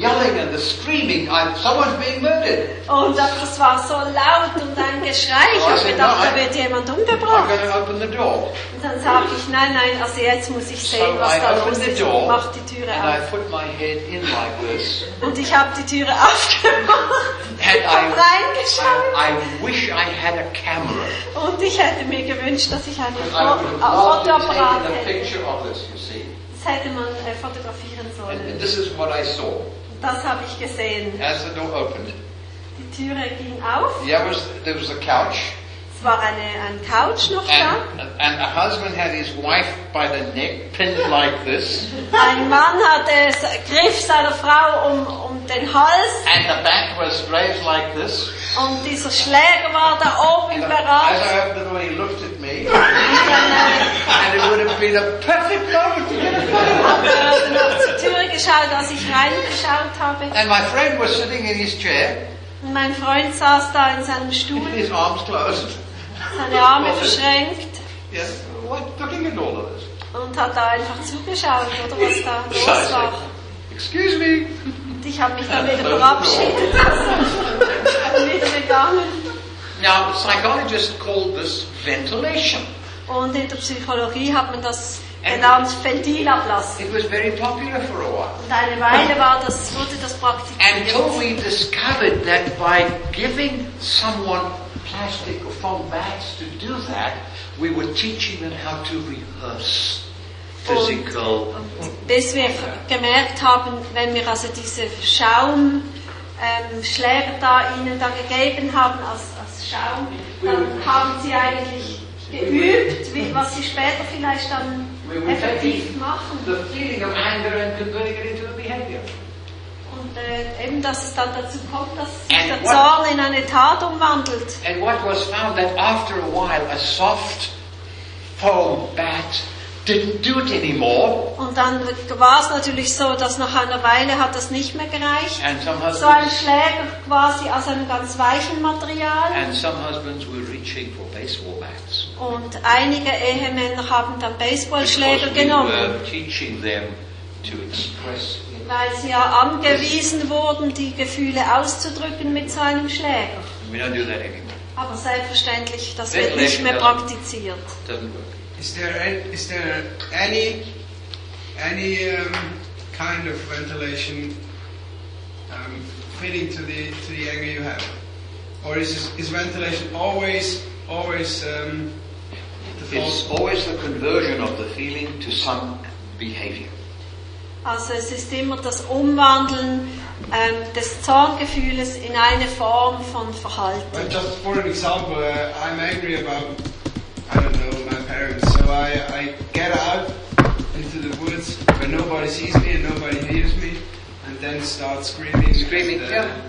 Yelling and the screaming, I, someone's being murdered. Und das war so laut und ein Geschrei. Ich habe gedacht, da wird jemand I'm umgebracht. going to open the door. Und dann sage ich, nein, nein, also jetzt muss ich So sehen, was I da los ist. Und door mach die Türe and I auf. put my head in like this. Und ich habe die Türe aufgemacht, And I, reingeschaut. I, I wish I had a camera. Und ich hätte mir gewünscht, dass ich einen I have Fotoapparat hätte. Das hätte man äh, fotografieren And, sollen. and this is what I saw. Das habe ich gesehen. As the door opened, Die Türe ging auf. there was, there was a couch. Es war eine, ein Couch noch da. And, and a husband had his wife by the neck, pinned like this. Ein Mann hatte, griff seiner Frau um, um den Hals And the back was raised like this. und dieser Schläger war da oben And as bereit. I opened the door, he looked at me. And it would have been a perfect moment to get a photo. Hat er noch zur Türe geschaut, als ich reingeschaut habe. And my friend was sitting in his chair, Und mein Freund saß da in seinem with Stuhl, his arms closed. seine Arme verschränkt Yes, what, looking at all of this. und hat da einfach zugeschaut, oder was da los war. excuse me. Und ich habe mich dann wieder verabschiedet und wieder gegangen. Now, psychologists call this ventilation. Und in der Psychologie hat man das genannt Ventilablass. It was very popular for a while. Und eine Weile war das, wurde das Until praktiziert. we discovered that by giving someone plastic or foam bags to do that, we were teaching them how to rehearse physical. Und bis wir gemerkt haben, wenn wir also diese Schaumschläger ähm, Schläger da ihnen da gegeben haben als, als Schaum, dann haben sie eigentlich geübt, wie, was sie später vielleicht dann We were effektiv machen. the feeling of anger and converting it into a behavior. Und äh, eben, dass es dann dazu kommt, dass sich And der what- Zorn in eine Tat umwandelt. And what was found that after a while, a soft foam bat didn't do it anymore. Und dann war es natürlich so, dass nach einer Weile hat das nicht mehr gereicht. And some So ein husbands, Schläger quasi aus einem ganz weichen Material. and some husbands were reaching for baseball bats. Und einige Ehemänner haben dann Baseballschläger we genommen, were teaching them to express weil sie ja angewiesen wurden, die Gefühle auszudrücken mit so einem Schläger. We don't do that anymore. Aber selbstverständlich, das wird nicht mehr praktiziert. Doesn't work. Is there any, is there any any um, kind of ventilation um, fitting to the to the anger you have, or is is ventilation always always um, the It's false? always the conversion of the feeling to some behavior. Also es ist immer das Umwandeln ähm, des Zorngefühles in eine Form von Verhalten. But just for an example, uh, I'm angry about I don't know my parents, so I I get out into the woods where nobody sees me and nobody hears me, and then start screaming. Screaming, and, uh, yeah.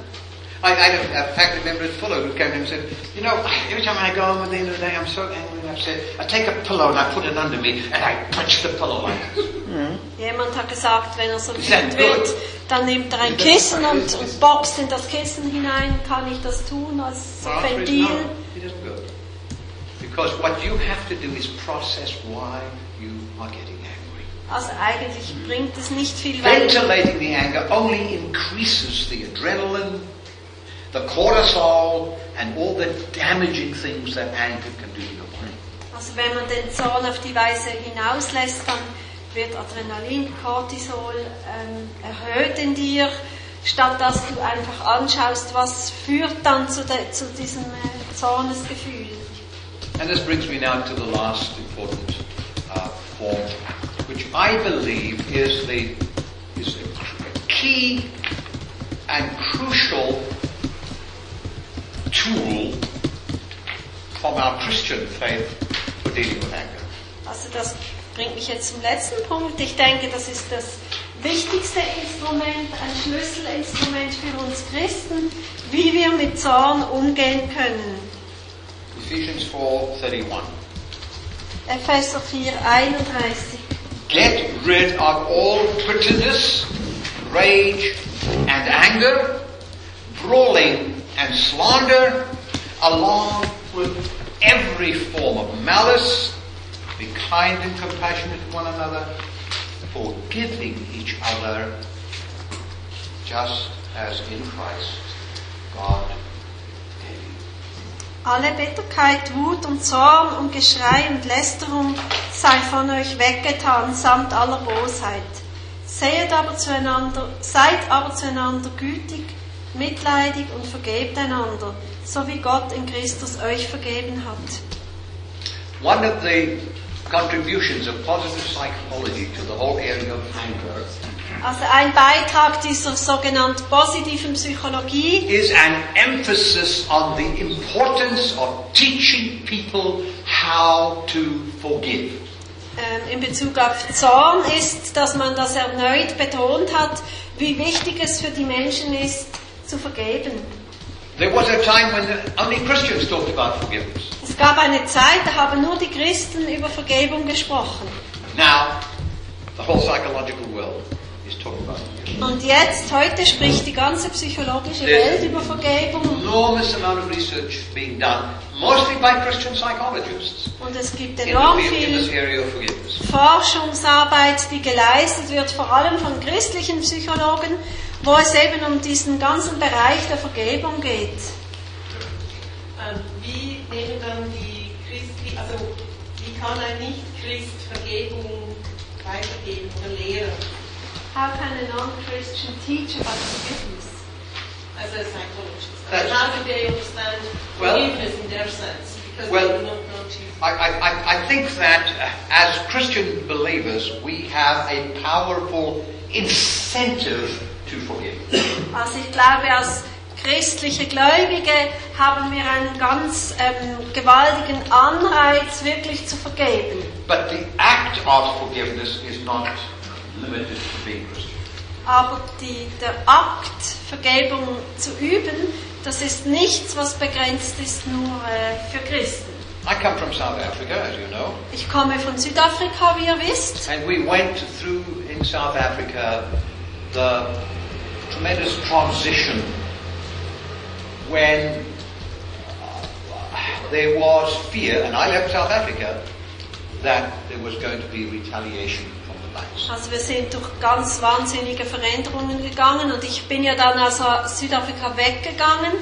I, I have, in fact, remember a fellow who came to me and said, you know, every time I go home at the end of the day, I'm so angry and upset. I take a pillow and I put it under me and I punch the pillow like this. Jemand hat gesagt, wenn er so wütend wird, dann nimmt er ein Kissen und, und boxt in das Kissen hinein. Kann ich das tun als Well, Ventil? no, it doesn't go. Because what you have to do is process why you are getting angry. Also eigentlich bringt es nicht viel, weil Ventilating the anger only increases the adrenaline, the cortisol, and all the damaging things that anger can do to your brain. also wenn man den Zorn auf die Weise hinauslässt, dann wird Adrenalin, Cortisol ähm, erhöht in dir, statt dass du einfach anschaust, was führt dann zu, de, zu diesem äh, Zornesgefühl. And this brings me now to the last important uh, form, which I believe is the is a, key and crucial tool from our Christian faith for dealing with anger. Also das bringt mich jetzt zum letzten Punkt. Ich denke, das ist das wichtigste Instrument, ein Schlüsselinstrument für uns Christen, wie wir mit Zorn umgehen können. Ephesians 4:31. Epheser 4, 31. Get rid of all bitterness, rage, and anger, brawling and slander, along with every form of malice. Be kind and compassionate to one another, forgiving each other, just as in Christ God. Alle Bitterkeit, Wut und Zorn und Geschrei und Lästerung sei von euch weggetan, samt aller Bosheit. Seht aber zueinander, seid aber zueinander gütig, mitleidig und vergebt einander, so wie Gott in Christus euch vergeben hat. One of the contributions of positive psychology to the whole area of anger Also ein Beitrag dieser sogenannten positiven Psychologie is an emphasis on the importance of teaching people how to forgive. ähm, in Bezug auf Zorn ist, dass man das erneut betont hat, wie wichtig es für die Menschen ist, zu vergeben. There was a time when only Christians talked about forgiveness. Es gab eine Zeit, da haben nur die Christen über Vergebung gesprochen. Now, the whole psychological world Und jetzt, heute spricht die ganze psychologische. Welt über Vergebung. Enormous amount of research being done, mostly by Christian psychologists, Und es gibt enorm viel. Forschungsarbeit, die geleistet wird, vor allem von christlichen Psychologen, wo es eben um diesen ganzen Bereich der Vergebung geht. Ähm, Wie nehmen dann die Christi, also wie kann ein Nicht-Christ Vergebung weitergeben oder lehren? How can a non-Christian teach about forgiveness? As a psychologist. That's- How do they understand Well- forgiveness in their sense? Because Well- they do not know Jesus. I, I, I- I think that uh, as Christian believers, we have a powerful incentive to forgive. Also ich glaube, als christliche Gläubige haben wir einen ganz ähm, gewaltigen Anreiz, wirklich zu vergeben. But the act of forgiveness is not limited to being Christian. Aber die, der Akt, Vergebung zu üben, das ist nichts, was begrenzt ist nur äh, für Christen. I come from South Africa, as you know, Ich komme von Südafrika, wie ihr wisst. and we went through in South Africa the tremendous transition when uh, there was fear, and I left South Africa, that there was going to be retaliation. Also wir sind durch ganz wahnsinnige Veränderungen gegangen und ich bin ja dann aus Südafrika weggegangen.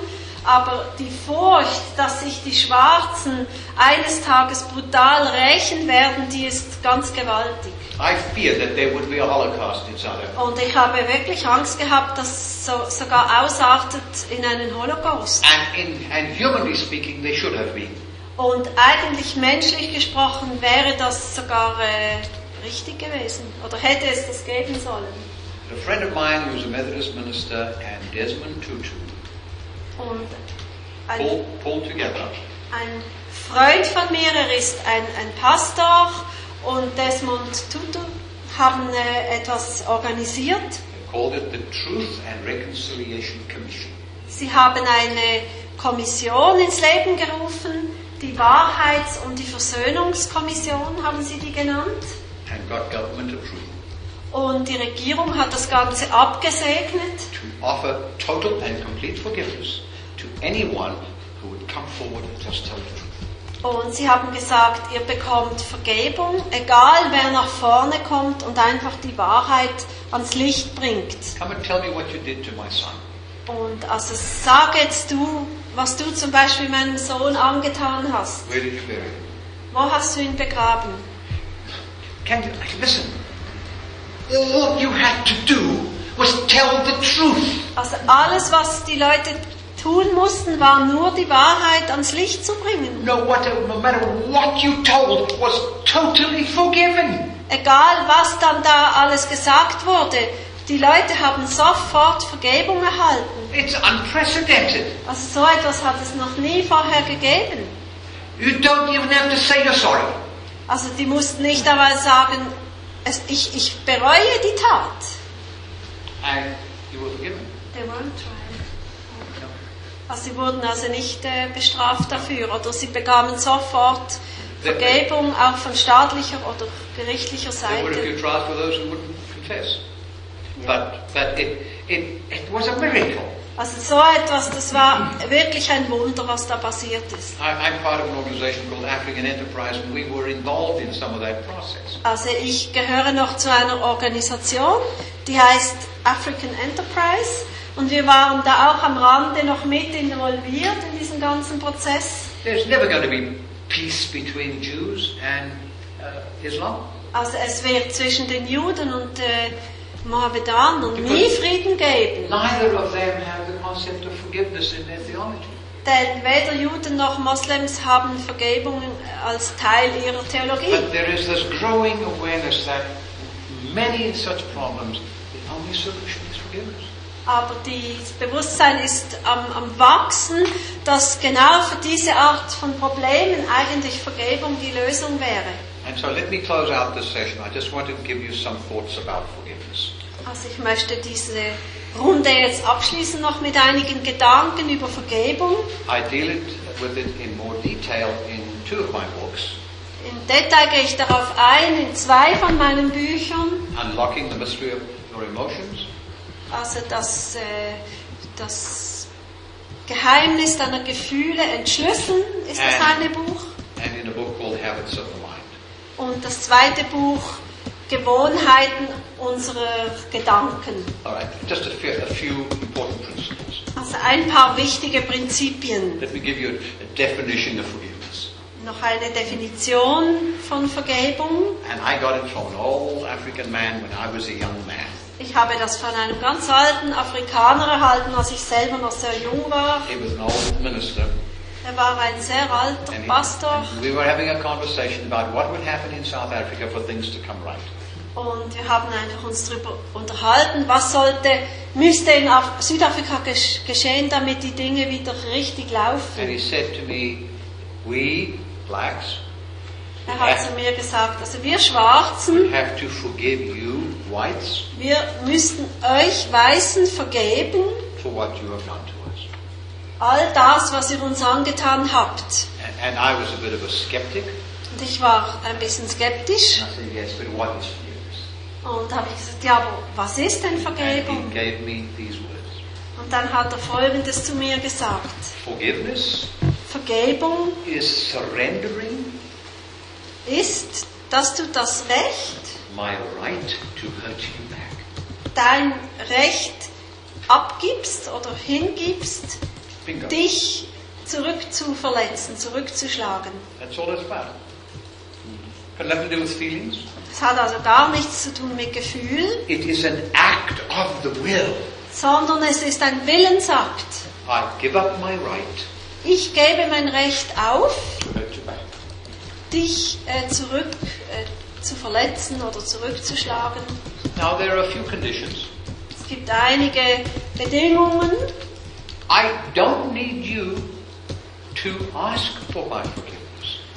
Aber die Furcht, dass sich die Schwarzen eines Tages brutal rächen werden, die ist ganz gewaltig. I feared that there would be a Holocaust in South Africa. Und ich habe wirklich Angst gehabt, dass so, sogar ausartet in einen Holocaust. And, in, and humanly speaking, they should have been. Und eigentlich menschlich gesprochen wäre das sogar äh, richtig gewesen. Oder hätte es das geben sollen. A friend of mine who was a Methodist minister and Desmond Tutu Und ein, pulled, pulled together ein Freund von mir, er ist ein, ein Pastor und Desmond Tutu haben äh, etwas organisiert. called it the Truth and Reconciliation Commission. Sie haben eine Kommission ins Leben gerufen, die Wahrheits- und die Versöhnungskommission haben sie die genannt. And got government approval Und die Regierung hat das Ganze abgesegnet to offer total and complete forgiveness to anyone who would come forward and just tell the truth. und sie haben gesagt, ihr bekommt Vergebung, egal wer nach vorne kommt und einfach die Wahrheit ans Licht bringt. Come and tell me what you did to my son. Und also sag jetzt du, was du zum Beispiel meinem Sohn angetan hast. Where did you bury him? Wo hast du ihn begraben? Can you listen? All you had to do was tell the truth. Also alles, was die Leute tun mussten, war nur die Wahrheit ans Licht zu bringen. No, what, no matter what you told was totally forgiven. Egal, was dann da alles gesagt wurde, die Leute haben sofort Vergebung erhalten. It's unprecedented. Also so etwas hat es noch nie vorher gegeben. You don't even have to say you're sorry. Also die mussten nicht einmal sagen, es, ich, ich bereue die Tat. and you were forgiven. They weren't tried. Also sie wurden also nicht äh, bestraft dafür oder sie bekamen sofort Vergebung auch von staatlicher oder gerichtlicher Seite. trials for those who wouldn't confess. But, but it, it, it was a miracle. Also so etwas, das war wirklich ein Wunder, was da passiert ist. I, I'm part of an organization called African Enterprise, and we were involved in some of that process. Also ich gehöre noch zu einer Organisation, die heißt African Enterprise und wir waren da auch am Rande noch mit involviert in diesen ganzen Prozess. There's never going to be peace between Jews and uh, Islam. Also es wird zwischen den Juden und äh, Mohammedanern nie Frieden geben, Neither of them have the concept of forgiveness in their theology. denn weder Juden noch Moslems haben Vergebung als Teil ihrer Theologie. But there is this growing awareness that many such problems, the only solution is forgiveness. Aber das Bewusstsein ist am, am Wachsen, dass genau für diese Art von Problemen eigentlich Vergebung die Lösung wäre. And so let me close out this session. I just want to give you some thoughts about forgiveness. Also ich möchte diese Runde jetzt abschließen noch mit einigen Gedanken über Vergebung. I deal it with it in more detail in two of my books, Im Detail gehe ich darauf ein in zwei von meinen Büchern. Unlocking the Mystery of Your Emotions Also das, äh, das Geheimnis deiner Gefühle entschlüsseln ist das Äh. eine Buch. and in a book called Habits of the Mind. Und das zweite Buch Gewohnheiten unserer Gedanken. All right, just a few, a few important principles. Also ein paar wichtige Prinzipien. Let me give you a, definition of forgiveness. Noch eine Definition von Vergebung. And I got it from an old African man when I was a young man. Ich habe das von einem ganz alten Afrikaner erhalten, als ich selber noch sehr jung war. He was an old minister. Er war ein sehr alter Pastor we were having a conversation about what would happen in South Africa for things to come right. Und wir haben einfach uns darüber unterhalten, was sollte, müsste in Af Südafrika gesch geschehen, damit die Dinge wieder richtig And laufen. he said to me, we, blacks, Er hat zu mir gesagt, also wir Schwarzen, have to forgive you, whites, wir müssten euch Weißen vergeben, all das, was ihr uns angetan habt. And, and I was a bit of a skeptic. Und ich war ein bisschen skeptisch And said, yes, but what is forgiveness? Und habe ich gesagt, ja, aber was ist denn Vergebung? Und dann hat er Folgendes zu mir gesagt. Forgiveness Vergebung is surrendering ist, dass du das Recht, my right to hurt you back. dein Recht abgibst oder hingibst, Bingo. dich zurück zu verletzen, zurückzuschlagen. That's all it's about. Got nothing to do with feelings. Das hat also gar nichts zu tun mit Gefühl, It is an act of the will. sondern es ist ein Willensakt. I give up my right Ich gebe mein Recht auf, back. dich äh, zurück äh, zu verletzen oder zurückzuschlagen. Now there are a few conditions. Es gibt einige Bedingungen. I don't need you to ask for my forgiveness.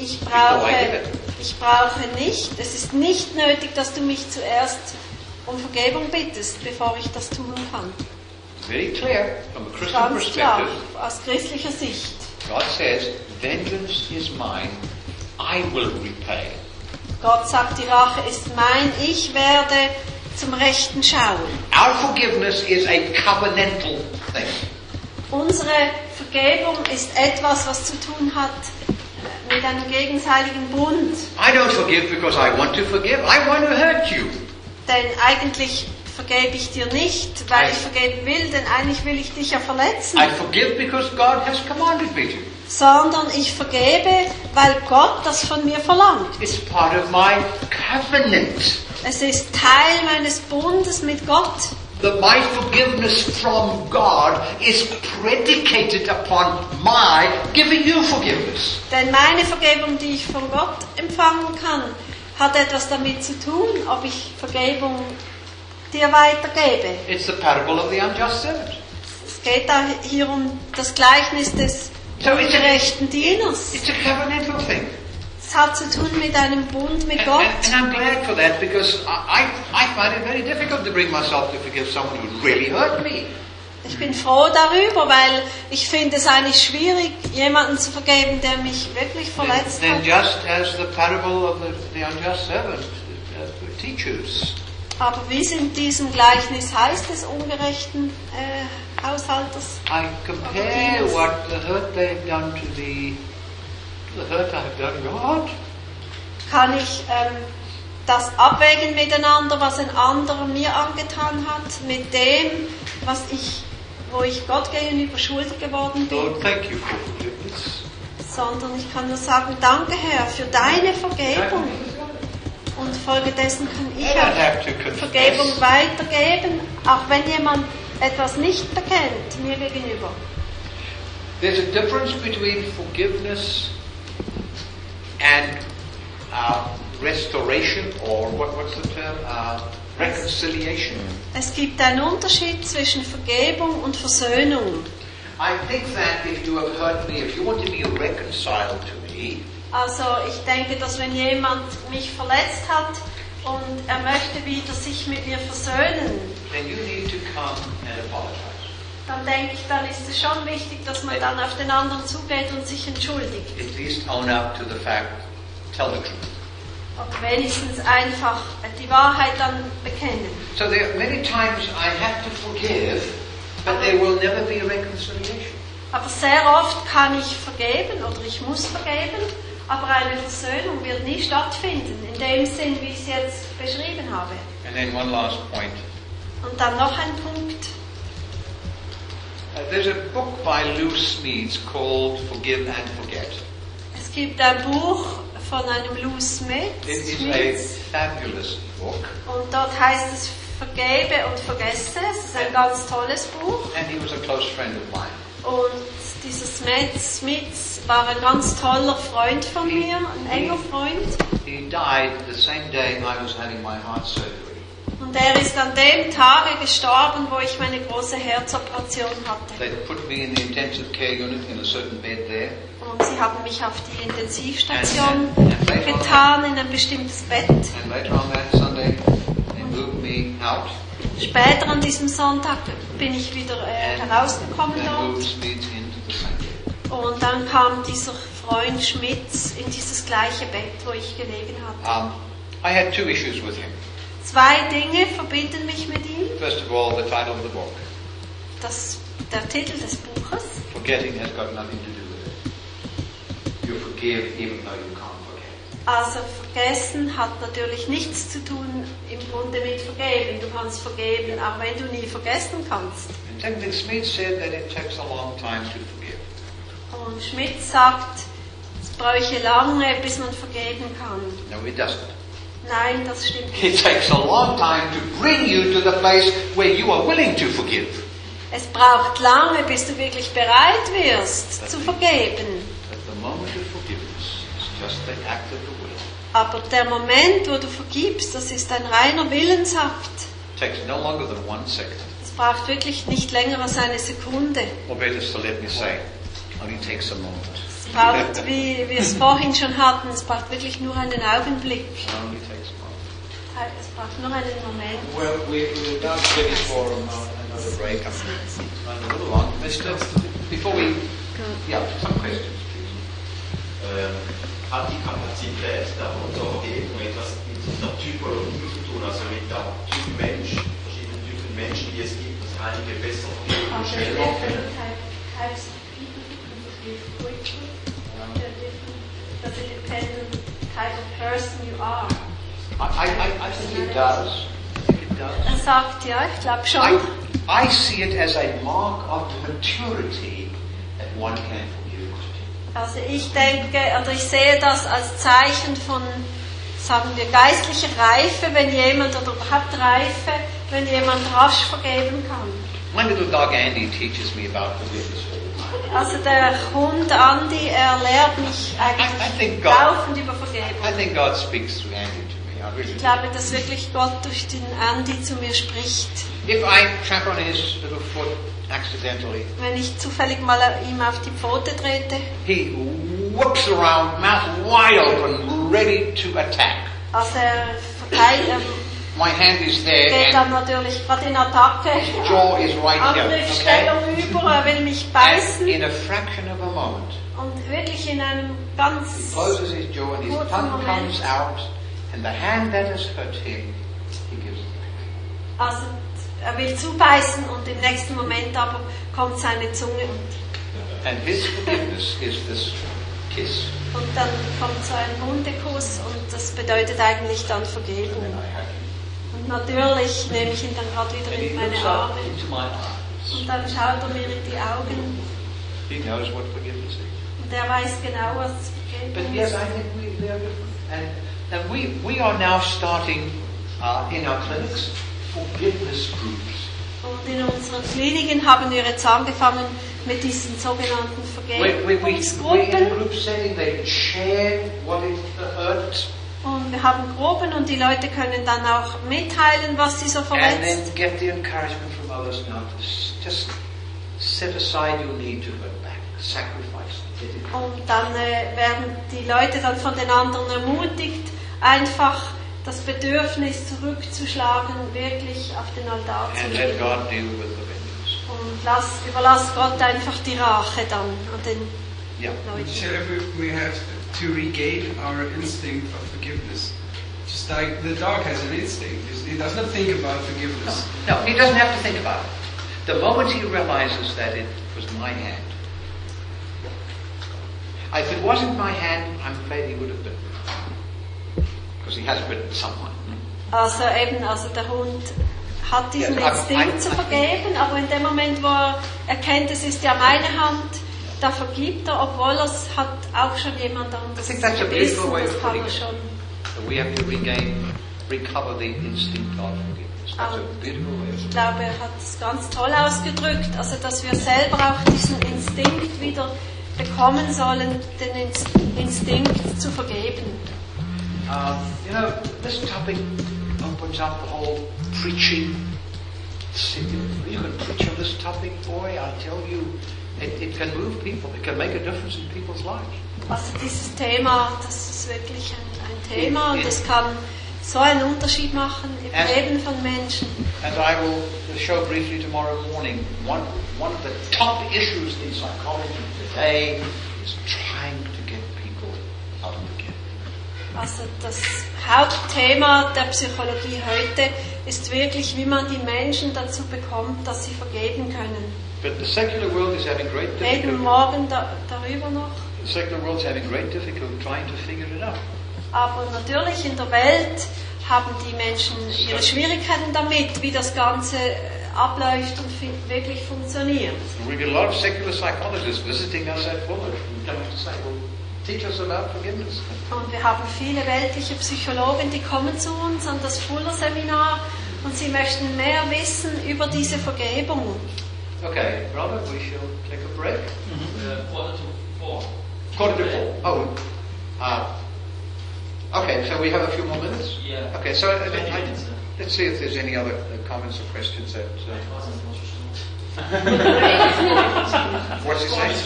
Ich brauche, ich brauche nicht, es ist nicht nötig, dass du mich zuerst um Vergebung bittest, bevor ich das tun kann. Very clear from a Christian Ganz klar, perspective. aus christlicher Sicht. God says, Vengeance is mine, I will repay. Gott sagt, die Rache ist mein, ich werde zum Rechten schauen. Our forgiveness is a covenantal thing. Unsere Vergebung ist etwas, was zu tun hat mit einem gegenseitigen Bund. I don't forgive because I want to forgive. I want to hurt you. Denn eigentlich vergebe ich dir nicht, weil ich vergeben will, denn eigentlich will ich dich ja verletzen. I forgive because God has commanded me to. sondern ich vergebe, weil Gott das von mir verlangt. It's part of my covenant. Es ist Teil meines Bundes mit Gott. That my forgiveness from God is predicated upon my giving you forgiveness. Denn meine Vergebung, die ich von Gott empfangen kann, hat etwas damit zu tun, ob ich Vergebung dir weitergebe. It's the parable of the unjust servant. Es geht da hier um das Gleichnis des So ungerechten Dieners. it's a covenantal thing. Es hat zu tun mit einem Bund mit Gott. and, and I'm glad for that because I, I, find it very difficult to bring myself to forgive someone who really hurt me. Ich bin froh darüber, weil ich finde es eigentlich schwierig, jemanden zu vergeben, der mich wirklich Then, verletzt then hat. just as the parable of the, the unjust servant uh, teaches, Aber wie es in diesem Gleichnis heißt des ungerechten äh, Haushalters? I compare what the hurt they've done to the, hurt I've done God. Kann ich ähm, das abwägen miteinander, was ein anderer mir angetan hat, mit dem, was ich, wo ich Gott gegenüber schuldig geworden bin? Lord, thank you for forgiveness. sondern ich kann nur sagen, danke Herr für deine Vergebung. Und folgedessen kann ich auch. Vergebung weitergeben, auch wenn jemand etwas nicht bekennt mir gegenüber. There's a difference between forgiveness and uh, restoration, or what, what's the term? Uh, reconciliation. Es gibt einen Unterschied zwischen Vergebung und Versöhnung. I think that if you have hurt me, if you want to be reconciled to me, Also ich denke, dass wenn jemand mich verletzt hat und er möchte wieder sich mit mir versöhnen, then you need to come and apologize. Dann denke ich, dann ist es schon wichtig, dass man dann auf den anderen zugeht und sich entschuldigt. At least own up to the fact, tell the truth. Aber wenigstens einfach die Wahrheit dann bekennen. So there are many times I have to forgive, but there will never be a reconciliation. Aber sehr oft kann ich vergeben oder ich muss vergeben, aber eine Versöhnung wird nie stattfinden, in dem Sinn, wie ich es jetzt beschrieben habe. And then one last point. Und dann noch ein Punkt. Uh, there's a book by Lou Smedes called Forgive and Forget. Es gibt ein Buch von einem Lou Smith, It is a fabulous book, und dort heißt es Vergebe und Vergesse. Es ist ein ganz tolles Buch. and he was a close friend of mine. Und dieser Smith, Smith war ein ganz toller Freund von mir, ein enger Freund. He died the same day I was having my heart surgery. Und er ist an dem Tage gestorben, wo ich meine große Herzoperation hatte. They put me in the intensive care unit in a certain bed there, Und sie haben mich auf die Intensivstation getan, in ein bestimmtes Bett. and later on that Sunday, they moved me out Später an diesem Sonntag bin ich wieder äh, herausgekommen and dort. Und dann kam dieser Freund Schmitz in dieses gleiche Bett, wo ich gelegen hatte. Um, I had two issues with him. Zwei Dinge verbinden mich mit ihm. First of all, the title of the book, Das, der Titel des Buches. Forgetting has got nothing to do with it. You forgive even though you can't forget. Also vergessen hat natürlich nichts zu tun im Grunde mit vergeben. Du kannst vergeben, auch wenn du nie vergessen kannst. And Smith said that it takes a long time to forgive. Und Schmidt sagt, es bräuche lange, bis man vergeben kann. No, it doesn't. Nein, das stimmt It nicht. takes a long time to bring you to the place where you are willing to forgive. Es braucht lange, bis du wirklich bereit wirst zu vergeben. Aber der Moment, wo du vergibst, das ist ein reiner Willensakt. It takes no longer than one second. Es braucht wirklich nicht länger als eine Sekunde. Or better still, let me say, only takes a moment. Es braucht, wie wir es vorhin schon hatten, es braucht wirklich nur einen Augenblick. Es braucht nur einen Moment. Well, we, we're now ready for another break. I'm running a little long. Mister, before we, yeah, some questions, please. ähm, hat die Kapazität der Vergebung etwas mit der Typologie zu tun, also mit der Typ Mensch, verschiedenen Typen Menschen, die es gibt, dass einige besser und schneller können. Does it depend on the type of person you are? I, I, I think it does. It. Er sagt, ja, ich glaube schon. I see it as a mark of maturity that one can forgive. Also ich denke, oder ich sehe das als Zeichen von, sagen wir, geistlicher Reife, wenn jemand, oder überhaupt Reife, wenn jemand rasch vergeben kann. My little dog Andy teaches me about forgiveness. Also der Hund Andi, er lehrt mich I- I eigentlich laufend über I Vergebung. think God speaks through Andy to me. I really Ich glaube, dass wirklich Gott durch den Andi zu mir spricht. If I tramp on his little foot accidentally, Wenn ich zufällig mal ihm auf die Pfote trete, he whips around, mouth wide open, ready to attack. Also er My hand is there geht dann natürlich gerade in Attacke. jaw is right. Angriffsstellung Okay? über, er will mich beißen. in a fraction of a moment, Und wirklich in einem he ganz closes his jaw and his Kurzen tongue Moment. comes out, and the hand that has hurt him, he gives it back. Also er will zubeißen und im nächsten Moment aber kommt seine Zunge und, And his forgiveness is this kiss. und dann kommt so ein Hundekuss und das bedeutet eigentlich dann Vergebung. Natürlich nehme ich ihn dann gerade wieder in meine Arme und dann schaut er mir in die Augen und er weiß genau, was Vergebung ist. We. And, we, we are now starting uh, in our clinics forgiveness groups. Und in unseren Kliniken haben wir jetzt angefangen mit diesen sogenannten we, we in Vergebungsgruppen. group setting, they share what it hurt Und wir haben Gruppen und die Leute können dann auch mitteilen, was sie so and verletzt. then get the encouragement from others now to s- just set aside your need to hurt back, sacrifice, let it go. Und dann äh, werden die Leute dann von den anderen ermutigt, einfach das Bedürfnis zurückzuschlagen, wirklich auf den Altar zu And let legen. God deal with the vengeance. Und lass, überlass Gott einfach die Rache dann an den Yeah. Leuten. Sheriff, we we have to regain our instinct of forgiveness. Just like the dog has an instinct, he does not think about forgiveness. No, he doesn't have to think about it. The moment he realizes that it was my hand. If it wasn't my hand, I'm afraid he would have bitten. Because he has bitten someone. Also eben, also der Hund hat diesen Ja, aber Instinkt ein- zu vergeben, aber in dem Moment, wo er erkennt, es ist ja meine Hand, da vergibt er, obwohl es hat auch schon jemand anderes I think that's a way of putting it. So we have to regain, recover the instinct of forgiveness. That's a beautiful way of Ich glaube, er hat es ganz toll ausgedrückt, also dass wir selber auch diesen Instinkt wieder bekommen sollen, den Ins- Instinkt zu vergeben. Um, you know, this topic opens up the whole preaching. You can preach on this topic, boy, I tell you, it, it can move people. It can make a difference in people's lives. Also dieses Thema, das ist wirklich ein, ein Thema und es kann so einen Unterschied machen im And- Leben von Menschen. And I will show briefly tomorrow morning one, one of the top issues in psychology today is trying to get people out of the. Also das Hauptthema der Psychologie heute ist wirklich, wie man die Menschen dazu bekommt, dass sie vergeben können. But the secular world is having great Reden difficulty. morgen da, darüber noch. The secular world is having great difficulty trying to figure it out. Aber natürlich in der Welt haben die Menschen ihre Schwierigkeiten damit, wie das Ganze äh, abläuft und wirklich funktioniert. We get a lot of secular psychologists visiting us at Fuller and coming to say, well, teach us about forgiveness. Und wir haben viele weltliche Psychologen, die kommen zu uns an das Fuller-Seminar und sie möchten mehr wissen über diese Vergebung. Okay, brother, we shall take a break. Uh, quarter to four. Quarter to four. Oh, uh, okay, so we have a few more minutes? Yeah. Okay, so uh, uh, let's see if there's any other uh, comments or questions that... Uh, what's he saying?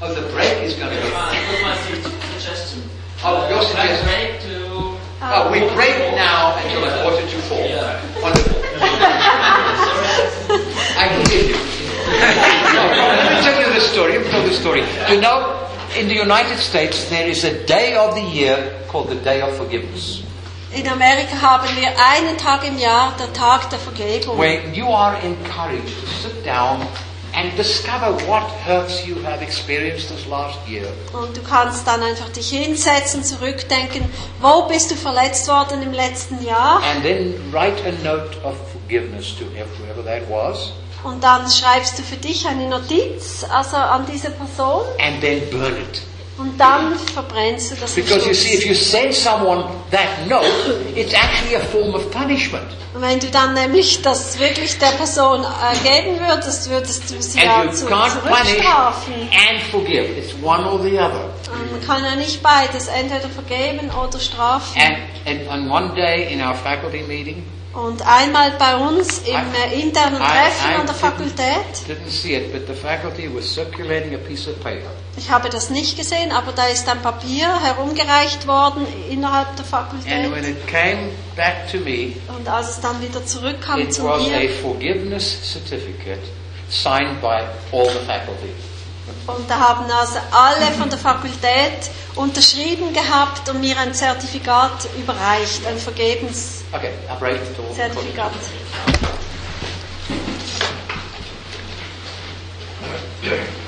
Oh, the break is going to be... What's my su- suggestion? Oh, your suggestion. Oh, we break now until a quarter to four. Yeah. Wonderful. I believe you. no, let me tell you the story. Let me tell you the story. You know, in the United States, there is a day of the year called the Day of Forgiveness, In Amerika haben wir einen Tag im Jahr, der Tag der Vergebung. where you are encouraged to sit down and discover what hurts you have experienced this last year. Und du kannst dann einfach dich hinsetzen, zurückdenken, wo bist du verletzt worden im letzten Jahr? And then write a note of forgiveness to whoever that was, Und dann schreibst du für dich eine Notiz, also an diese Person, and then burn it. Und dann verbrennst du das Because you see, if you send someone that note, it's actually a form of punishment. Und wenn du dann nämlich das wirklich der Person äh, geben würdest, würdest du sie ja And zu, zurückstrafen. and forgive. It's one or the other. Und man kann ja nicht beides, entweder vergeben oder strafen. And, and on one day in our faculty meeting, Und einmal bei uns im äh, internen I- Treffen I an der didn't- Fakultät, Didn't see it, but the faculty was circulating a piece of paper. ich habe das nicht gesehen, aber da ist ein Papier herumgereicht worden innerhalb der And when Fakultät. it came back to me, Und als es dann wieder zurückkam it zu was a mir, forgiveness certificate signed by all the faculty. Und da haben also alle von der Fakultät unterschrieben gehabt und mir ein Zertifikat überreicht, ein Vergebenszertifikat. Okay, all.